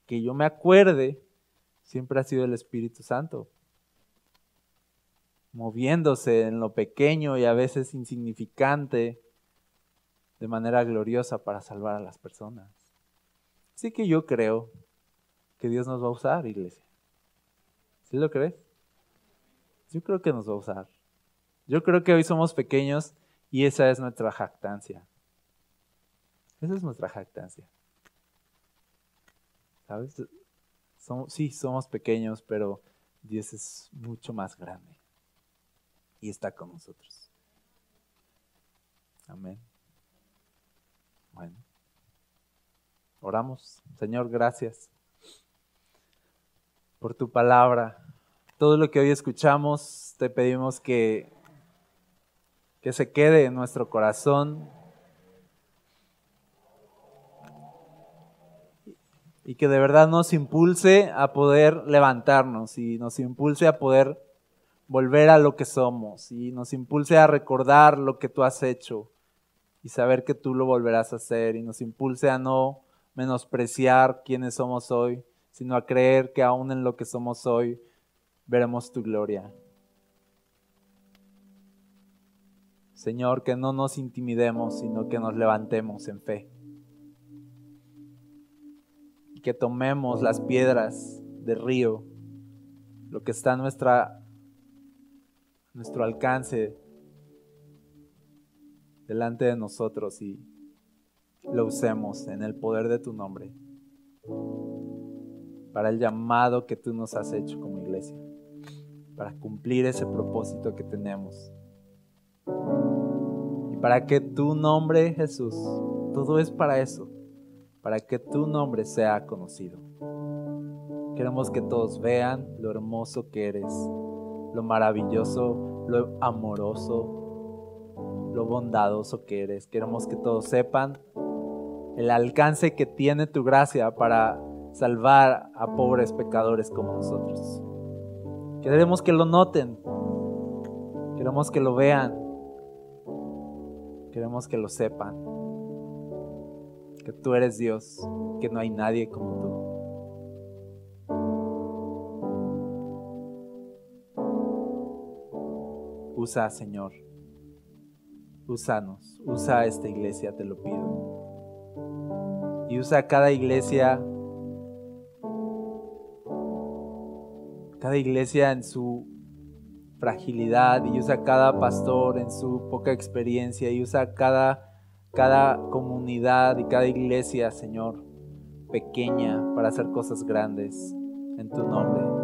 Speaker 2: que yo me acuerde, siempre ha sido el Espíritu Santo, moviéndose en lo pequeño y a veces insignificante, de manera gloriosa para salvar a las personas. Así que yo creo que Dios nos va a usar, iglesia. ¿Sí lo crees? Yo creo que nos va a usar. Yo creo que hoy somos pequeños y esa es nuestra jactancia. Esa es nuestra jactancia. ¿Sabes? Sí, somos pequeños, pero Dios es mucho más grande y está con nosotros. Amén. Bueno, oramos. Señor, gracias por tu palabra. Todo lo que hoy escuchamos, te pedimos que, que se quede en nuestro corazón y que de verdad nos impulse a poder levantarnos y nos impulse a poder volver a lo que somos y nos impulse a recordar lo que tú has hecho y saber que tú lo volverás a hacer y nos impulse a no menospreciar quiénes somos hoy, sino a creer que aún en lo que somos hoy veremos tu gloria. Señor, que no nos intimidemos, sino que nos levantemos en fe. Que tomemos las piedras del río, lo que está a nuestra, nuestro alcance delante de nosotros y lo usemos en el poder de tu nombre para el llamado que tú nos has hecho como iglesia, para cumplir ese propósito que tenemos. Y para que tu nombre, Jesús, todo es para eso, para que tu nombre sea conocido. Queremos que todos vean lo hermoso que eres, lo maravilloso, lo amoroso, lo bondadoso que eres. Queremos que todos sepan el alcance que tiene tu gracia para salvar a pobres pecadores como nosotros. Queremos que lo noten, queremos que lo vean, queremos que lo sepan, que tú eres Dios, que no hay nadie como tú. Usa, Señor, úsanos, usa esta iglesia, te lo pido. Y usa cada iglesia cada iglesia en su fragilidad y usa cada pastor en su poca experiencia y usa cada, cada comunidad y cada iglesia, Señor, pequeña para hacer cosas grandes en tu nombre.